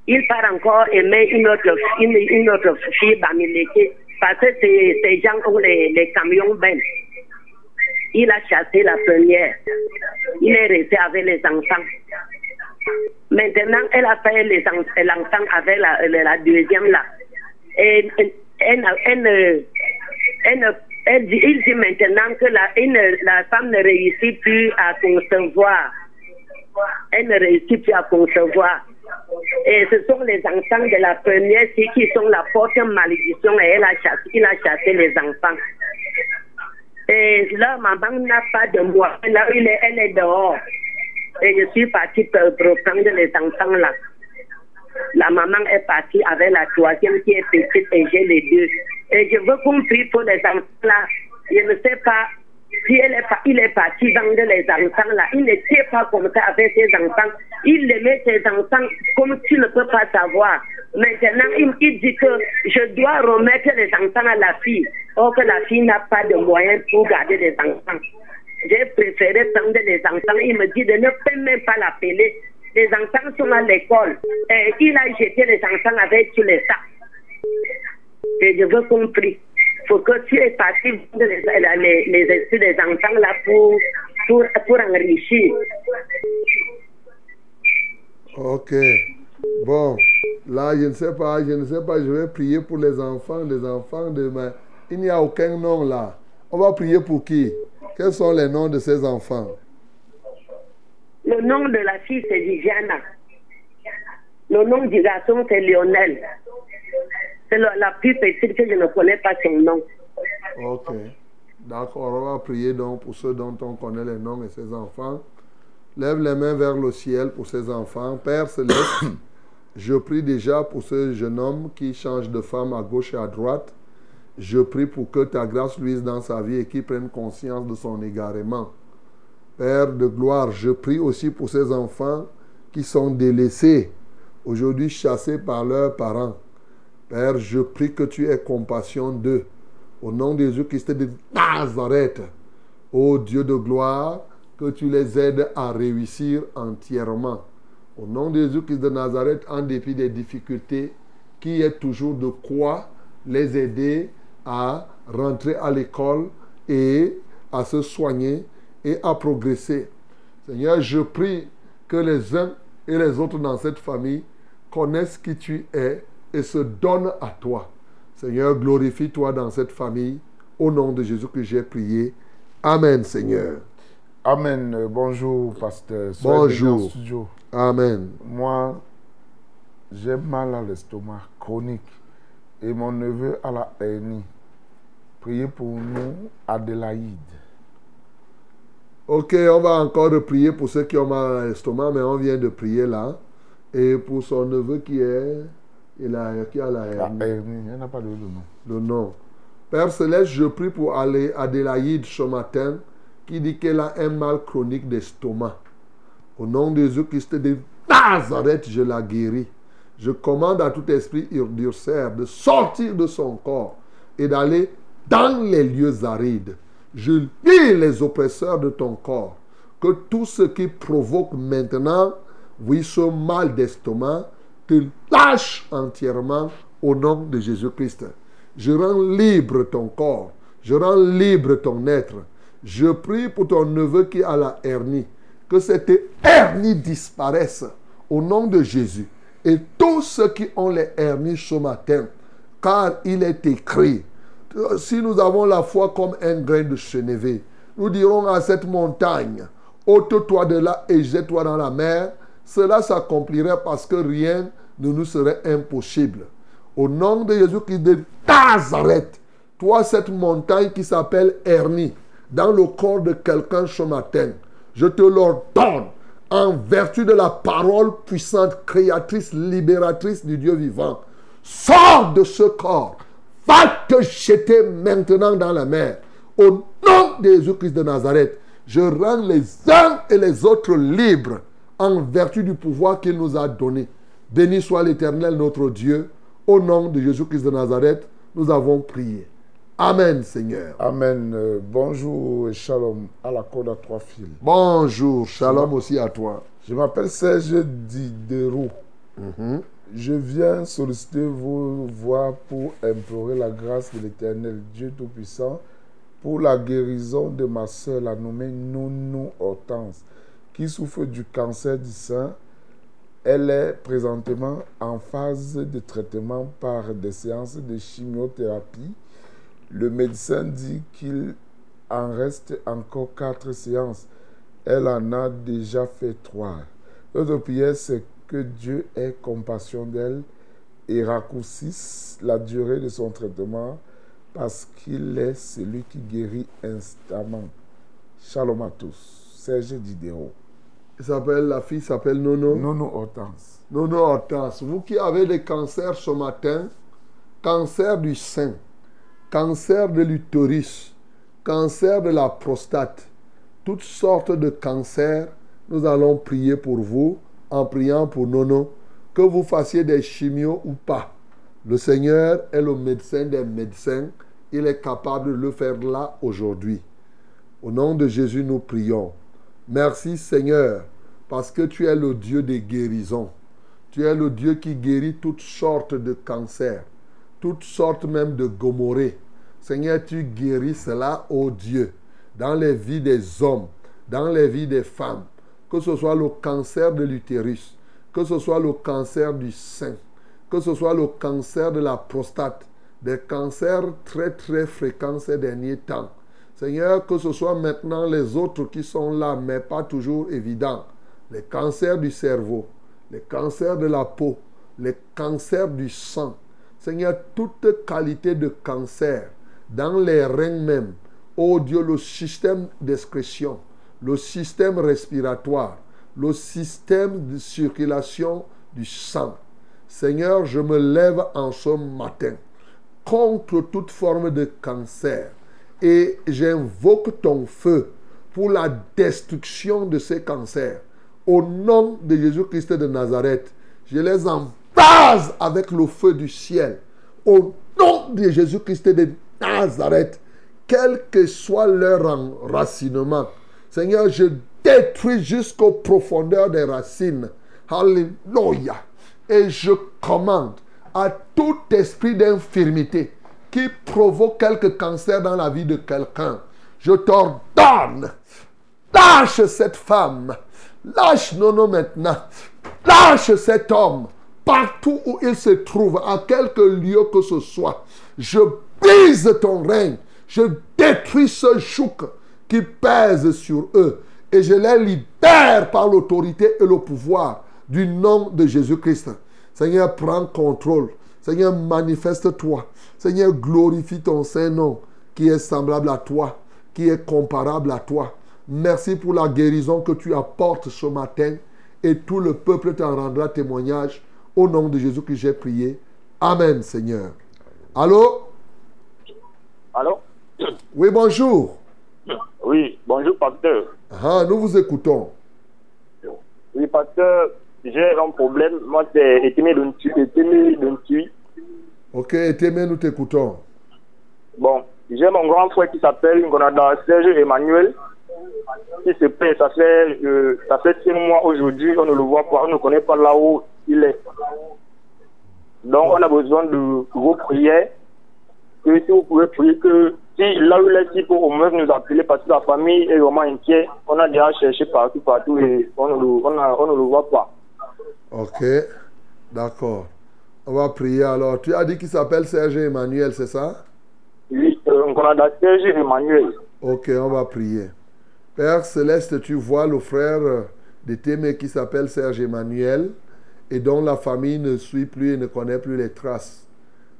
il part encore aimer une autre, une, une autre fille Bamileke parce que ces, gens ont les, les camions Ben. Il a chassé la première. Il est resté avec les enfants. Maintenant, elle a fait les en- l'enfant avec la, la, deuxième là. Et elle, elle, elle dit, il dit maintenant que la, la femme ne réussit plus à concevoir. Elle ne réussit plus à concevoir. Et ce sont les enfants de la première fille qui sont la porte malédiction et elle a chassé, il a chassé les enfants. Et là, maman n'a pas de moi. Là, il est- elle est dehors. Et je suis partie pour pour prendre les enfants là. La maman est partie avec la troisième qui est petite et j'ai les deux. Et je veux qu'on prie pour les enfants là. Je ne sais pas si elle est, il est parti vendre les enfants là. Il n'était pas comme ça avec ses enfants. Il aimait ses enfants comme tu ne peux pas savoir. Maintenant, il, dit que je dois remettre les enfants à la fille. Or que la fille n'a pas de moyens pour garder les enfants. J'ai préféré prendre les enfants. Il me dit de ne peut même pas l'appeler. Les enfants sont à l'école. Et il a jeté les enfants avec tous les sacs. Et je veux qu'on prie. Faut que tu es parti les, les, les esprits des enfants là pour, pour, pour enrichir. Ok. Bon, là, je ne sais pas, je ne sais pas, je vais prier pour les enfants, les enfants de ma... Il n'y a aucun nom là. On va prier pour qui? Quels sont les noms de ces enfants? Le nom de la fille, c'est Viviana. Le nom du garçon, c'est Lionel. C'est la plus petite que je ne connais pas son nom. Ok. D'accord, on va prier donc pour ceux dont on connaît les noms et ses enfants. Lève les mains vers le ciel pour ses enfants. Père céleste, *coughs* je prie déjà pour ce jeune homme qui change de femme à gauche et à droite. Je prie pour que ta grâce luise dans sa vie et qu'il prenne conscience de son égarement. Père de gloire, je prie aussi pour ces enfants qui sont délaissés, aujourd'hui chassés par leurs parents. Père, je prie que tu aies compassion d'eux. Au nom de Jésus-Christ de Nazareth, ô Dieu de gloire, que tu les aides à réussir entièrement. Au nom de Jésus-Christ de Nazareth, en dépit des difficultés, qui est toujours de quoi les aider à rentrer à l'école et à se soigner et à progresser. Seigneur, je prie que les uns et les autres dans cette famille connaissent qui tu es et se donnent à toi. Seigneur, glorifie-toi dans cette famille. Au nom de Jésus que j'ai prié. Amen, Seigneur. Amen. Euh, Bonjour, pasteur. Bonjour. studio. Amen. Moi, j'ai mal à l'estomac chronique et mon neveu a la hernie. Priez pour nous, Adélaïde. Ok, on va encore prier pour ceux qui ont mal à l'estomac, mais on vient de prier là. Et pour son neveu qui est. Il a, qui a la La hernie? hernie, elle n'a pas de nom. le nom. Père Céleste, je prie pour aller Adélaïde ce matin qui dit qu'elle a un mal chronique d'estomac. Au nom de Jésus-Christ de Nazareth, je la guéris. Je commande à tout esprit urdurcère de sortir de son corps et d'aller dans les lieux arides. Je lis les oppresseurs de ton corps. Que tout ce qui provoque maintenant, oui, ce mal d'estomac, te lâche entièrement au nom de Jésus-Christ. Je rends libre ton corps. Je rends libre ton être. Je prie pour ton neveu qui a la hernie. Que cette hernie disparaisse au nom de Jésus. Et tous ceux qui ont les hernies ce matin, car il est écrit, si nous avons la foi comme un grain de chenévé, nous dirons à cette montagne, ôte-toi de là et jette-toi dans la mer. Cela s'accomplirait parce que rien ne nous serait impossible. Au nom de Jésus-Christ de Nazareth, toi, cette montagne qui s'appelle Hernie, dans le corps de quelqu'un ce matin, je te l'ordonne en vertu de la parole puissante, créatrice, libératrice du Dieu vivant. Sors de ce corps. Va te jeter maintenant dans la mer. Au nom de Jésus-Christ de Nazareth, je rends les uns et les autres libres en vertu du pouvoir qu'il nous a donné. Béni soit l'Éternel notre Dieu. Au nom de Jésus-Christ de Nazareth, nous avons prié. Amen, Seigneur. Amen. Euh, bonjour et shalom à la corde à trois fils. Bonjour, shalom aussi à toi. Je m'appelle Serge Diderot. Je viens solliciter vos voix pour implorer la grâce de l'Éternel Dieu Tout-Puissant pour la guérison de ma soeur, la nommée Nounou Hortense, qui souffre du cancer du sein. Elle est présentement en phase de traitement par des séances de chimiothérapie. Le médecin dit qu'il en reste encore quatre séances. Elle en a déjà fait trois. Notre prière, c'est que Dieu ait compassion d'elle et raccourcisse la durée de son traitement parce qu'il est celui qui guérit instamment. Shalom à tous. Serge Diderot. S'appelle, la fille s'appelle Nono. Nono Hortense. Nono Hortense. Vous qui avez des cancers ce matin, cancer du sein, cancer de l'utérus, cancer de la prostate, toutes sortes de cancers, nous allons prier pour vous en priant pour Nono, que vous fassiez des chimios ou pas. Le Seigneur est le médecin des médecins. Il est capable de le faire là aujourd'hui. Au nom de Jésus, nous prions. Merci Seigneur, parce que tu es le Dieu des guérisons. Tu es le Dieu qui guérit toutes sortes de cancers, toutes sortes même de gomorrhées. Seigneur, tu guéris cela, ô Dieu, dans les vies des hommes, dans les vies des femmes, que ce soit le cancer de l'utérus, que ce soit le cancer du sein, que ce soit le cancer de la prostate, des cancers très très fréquents ces derniers temps. Seigneur, que ce soit maintenant les autres qui sont là, mais pas toujours évidents. Les cancers du cerveau, les cancers de la peau, les cancers du sang. Seigneur, toute qualité de cancer, dans les reins même. Oh Dieu, le système d'excrétion, le système respiratoire, le système de circulation du sang. Seigneur, je me lève en ce matin contre toute forme de cancer et j'invoque ton feu pour la destruction de ces cancers. Au nom de Jésus-Christ de Nazareth, je les embase avec le feu du ciel. Au nom de Jésus-Christ de Nazareth, quel que soit leur enracinement, Seigneur, je détruis jusqu'aux profondeurs des racines. Alléluia. Et je commande à tout esprit d'infirmité qui provoque quelque cancer dans la vie de quelqu'un, je t'ordonne, lâche cette femme, lâche Nono maintenant, lâche cet homme, partout où il se trouve, à quelque lieu que ce soit. Je brise ton règne, je détruis ce joug qui pèse sur eux et je les libère par l'autorité et le pouvoir du nom de Jésus-Christ. Seigneur, prends contrôle. Seigneur, manifeste-toi. Seigneur, glorifie ton Saint-Nom qui est semblable à toi, qui est comparable à toi. Merci pour la guérison que tu apportes ce matin et tout le peuple t'en rendra témoignage. Au nom de Jésus que j'ai prié. Amen, Seigneur. Allô? Allô? Oui, bonjour. Oui, bonjour, pasteur. Ah, nous vous écoutons. Oui, pasteur, j'ai un problème. Moi, c'est Étimé Duntui. Ok, Témé, nous t'écoutons. Bon, j'ai mon grand frère qui s'appelle Ngonada Serge Emmanuel. Qui se plaît, ça fait, euh, ça fait six mois aujourd'hui, on ne le voit pas, on ne connaît pas là où il est. Donc, on a besoin de vos prières. Que si vous pouvez prier que si là où il est, il peut au moins nous appeler parce que la famille est vraiment inquiète. On a déjà cherché partout, partout et on ne le, on a- on ne le voit pas. Ok, d'accord. On va prier alors. Tu as dit qu'il s'appelle Serge Emmanuel, c'est ça? Oui, euh, Ngonada Serge Emmanuel. Ok, on va prier. Père céleste, tu vois le frère de Témé qui s'appelle Serge Emmanuel et dont la famille ne suit plus et ne connaît plus les traces.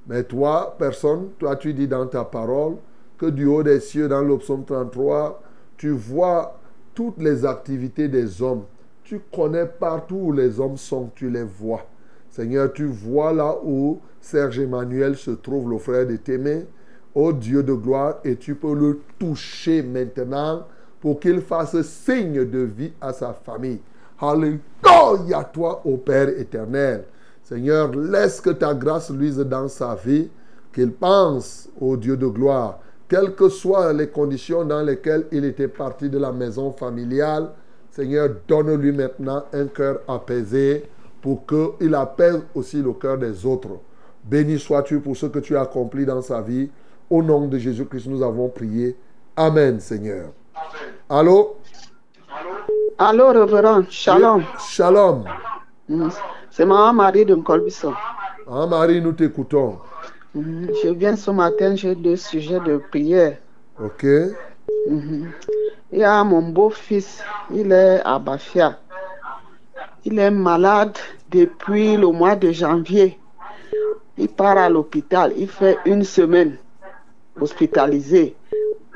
Mais toi, personne, toi tu dis dans ta parole que du haut des cieux, dans le psaume 33, tu vois toutes les activités des hommes. Tu connais partout où les hommes sont, tu les vois. Seigneur, tu vois là où Serge Emmanuel se trouve, le frère de Témé. Ô Dieu de gloire, et tu peux le toucher maintenant pour qu'il fasse signe de vie à sa famille. Alléluia, toi, ô Père éternel. Seigneur, laisse que ta grâce luise dans sa vie, qu'il pense, ô Dieu de gloire, quelles que soient les conditions dans lesquelles il était parti de la maison familiale, Seigneur, donne-lui maintenant un cœur apaisé pour qu'il apaise aussi le cœur des autres. Béni sois-tu pour ce que tu as accompli dans sa vie. Au nom de Jésus-Christ, nous avons prié. Amen, Seigneur. Allô? Allô, révérend. Shalom. Shalom. Mm. C'est maman Marie de Colbisson. Ah, Marie, nous t'écoutons. Mhm. Je viens ce matin, j'ai deux sujets de prière. Ok. Mhm. Il y a mon beau-fils, il est à Bafia. Il est malade depuis le mois de janvier. Il part à l'hôpital, il fait une semaine hospitalisé.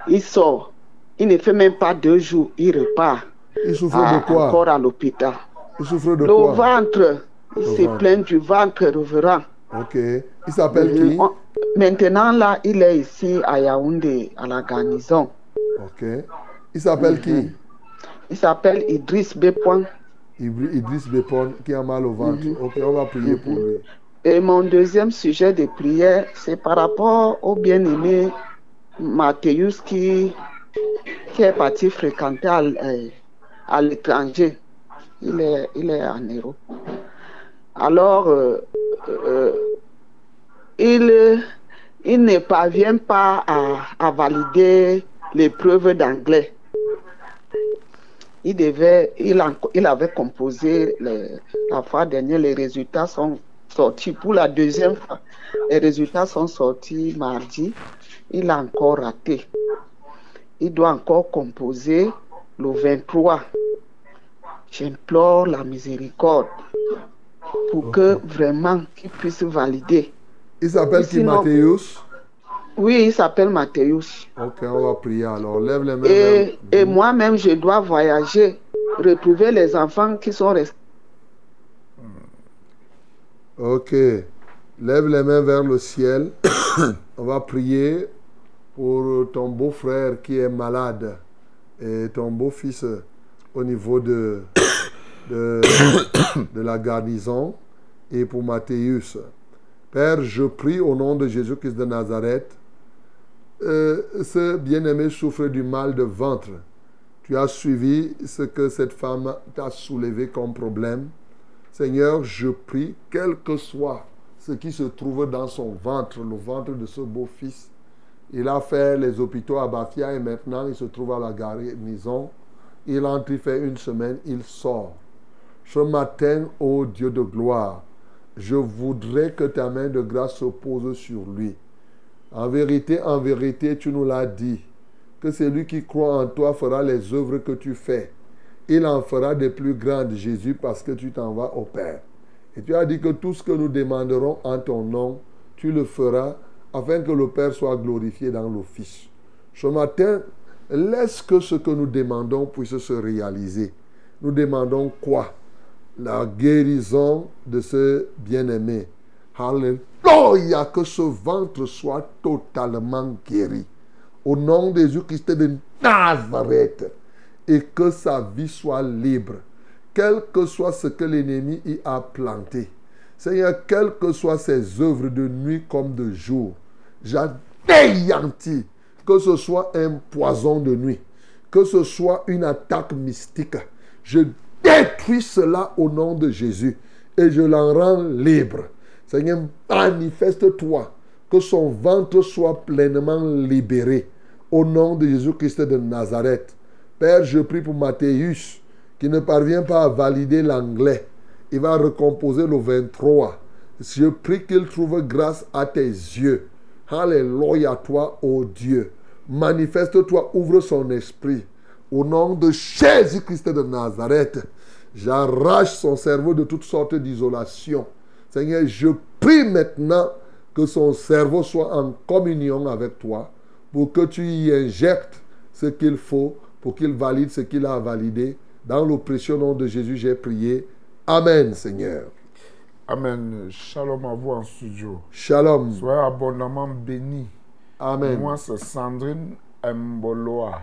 Il sort, il ne fait même pas deux jours, il repart. Il souffre à- de quoi? Encore à l'hôpital. Il souffre de Le quoi? ventre, il Le se ventre. plaint du ventre reverend. Ok. Il s'appelle Mhm. qui? On- Maintenant, là, il est ici à Yaoundé, à la garnison. Ok. Il s'appelle qui? Il s'appelle Idriss. Ibri- Idriss Bepon qui a mal au ventre. Mhm. Ok, on va prier pour lui. Et mon deuxième sujet de prière, c'est par rapport au bien-aimé Mathéus qui, qui est parti fréquenter à, euh, l'étranger. Il est, en Europe. Alors, euh, euh, il, ne parvient pas à, valider l'épreuve d'anglais. Il, avait composé la fois dernière, les résultats sont sortis pour la deuxième fois. Les résultats sont sortis mardi. Il a encore raté. Il doit encore composer le 23. J'implore la miséricorde pour que vraiment qu'il puisse valider. Il s'appelle qui Mathéus? Oui, il s'appelle Mathéus. Ok, on va prier alors. Lève les mains. Et, et moi-même, je dois voyager, retrouver les enfants qui sont restés. Ok. Lève les mains vers le ciel. *coughs* On va prier pour ton beau-frère qui est malade et ton beau-fils au niveau de, *coughs* de, *coughs* de la garnison et pour Mathéus. Père, je prie au nom de Jésus-Christ de Nazareth. euh, ce bien-aimé souffre du mal de ventre. Tu as suivi ce que cette femme t'a soulevé comme problème. Seigneur, je prie, quel que soit ce qui se trouve dans son ventre, le ventre de ce beau-fils, il a fait les hôpitaux à Bafia et maintenant il se trouve à la garnison. Il entre, il fait une semaine, il sort. Ce matin, ô Dieu de gloire, je voudrais que ta main de grâce se pose sur lui. En vérité, en vérité, tu nous l'as dit, que celui qui croit en toi fera les œuvres que tu fais. Il en fera des plus grandes, Jésus, parce que tu t'en vas au Père. Et tu as dit que tout ce que nous demanderons en ton nom, tu le feras, afin que le Père soit glorifié dans le Fils. Ce matin, laisse que ce que nous demandons puisse se réaliser. Nous demandons quoi? La guérison de ce bien-aimé. Alléluia, que ce ventre soit totalement guéri. Au nom de Jésus-Christ de Nazareth. Et que sa vie soit libre. Quel que soit ce que l'ennemi y a planté. Seigneur, quelles que soient ses œuvres de nuit comme de jour, j'anéantis que ce soit un poison de nuit, que ce soit une attaque mystique. Je détruis cela au nom de Jésus et je l'en rends libre. Seigneur, manifeste-toi, que son ventre soit pleinement libéré au nom de Jésus-Christ de Nazareth. Père, je prie pour Mathéus qui ne parvient pas à valider l'anglais. Il va recomposer le 23. Je prie qu'il trouve grâce à tes yeux. Alléluia, toi, ô Dieu. Manifeste-toi, ouvre son esprit. Au nom de Jésus-Christ de Nazareth, j'arrache son cerveau de toutes sortes d'isolation. Seigneur, je prie maintenant que son cerveau soit en communion avec toi pour que tu y injectes ce qu'il faut pour qu'il valide ce qu'il a validé. Dans précieux nom de Jésus, j'ai prié. Amen, Seigneur. Amen. Shalom à vous en studio. Shalom. Soyez abondamment bénis. Amen. Moi, c'est Sandrine Mboloa,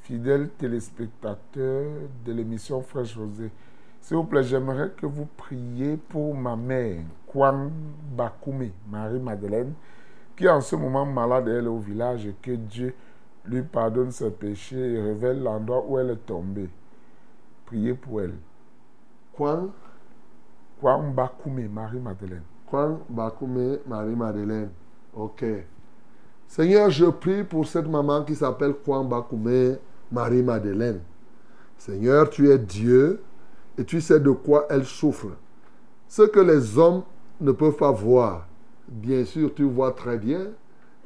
fidèle téléspectateur de l'émission Fraîche Rosée. S'il vous plaît, j'aimerais que vous priez pour ma mère, Kwan Bakoume, Marie-Madeleine, qui est en ce moment malade, elle est au village, et que Dieu lui pardonne ses péchés et révèle l'endroit où elle est tombée. Priez pour elle. Kwan Kwan Bakoume, Marie-Madeleine. Kwan Bakoume, Marie-Madeleine. Ok. Seigneur, je prie pour cette maman qui s'appelle Kwan Bakoume, Marie-Madeleine. Seigneur, tu es Dieu et tu sais de quoi elle souffre. Ce que les hommes ne peuvent pas voir, bien sûr, tu vois très bien,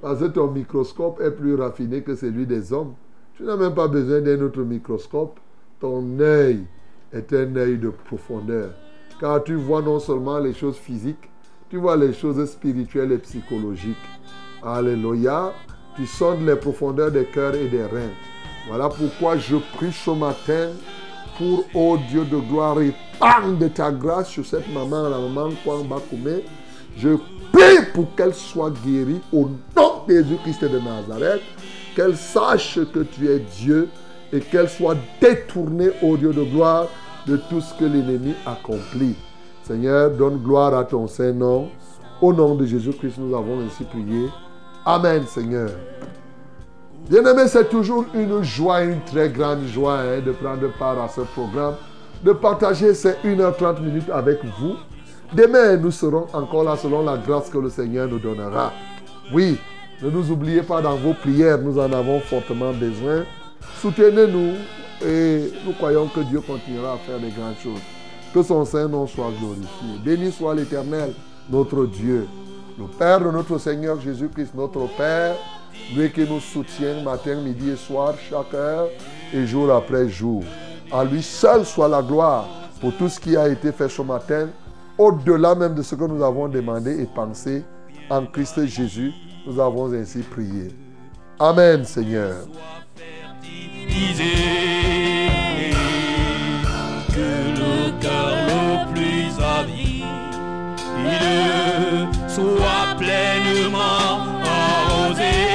parce que ton microscope est plus raffiné que celui des hommes. Tu n'as même pas besoin d'un autre microscope. Ton œil est un œil de profondeur. Car tu vois non seulement les choses physiques, tu vois les choses spirituelles et psychologiques. Alléluia. Tu sondes les profondeurs des cœurs et des reins. Voilà pourquoi je prie ce matin pour, oh Dieu de gloire, de ta grâce sur cette maman, la maman Kwang Je prie pour qu'elle soit guérie au nom de Jésus-Christ de Nazareth, qu'elle sache que tu es Dieu et qu'elle soit détournée, au Dieu de gloire, de tout ce que l'ennemi accomplit. Seigneur, donne gloire à ton Saint-Nom. Au nom de Jésus-Christ, nous avons ainsi prié. Amen, Seigneur. Bien-aimé, c'est toujours une joie, une très grande joie hein, de prendre part à ce programme, de partager ces 1h30 minutes avec vous. Demain, nous serons encore là selon la grâce que le Seigneur nous donnera. Oui, ne nous oubliez pas dans vos prières, nous en avons fortement besoin. Soutenez-nous et nous croyons que Dieu continuera à faire des grandes choses. Que son Saint-Nom soit glorifié. Béni soit l'Éternel, notre Dieu, le Père de notre Seigneur Jésus-Christ, notre Père, lui qui nous soutient matin, midi et soir, chaque heure et jour après jour. À lui seul soit la gloire pour tout ce qui a été fait ce matin, au-delà même de ce que nous avons demandé et pensé. En Christ Jésus, nous avons ainsi prié. Amen, Seigneur que le cœur le plus avide soit pleinement arrosé.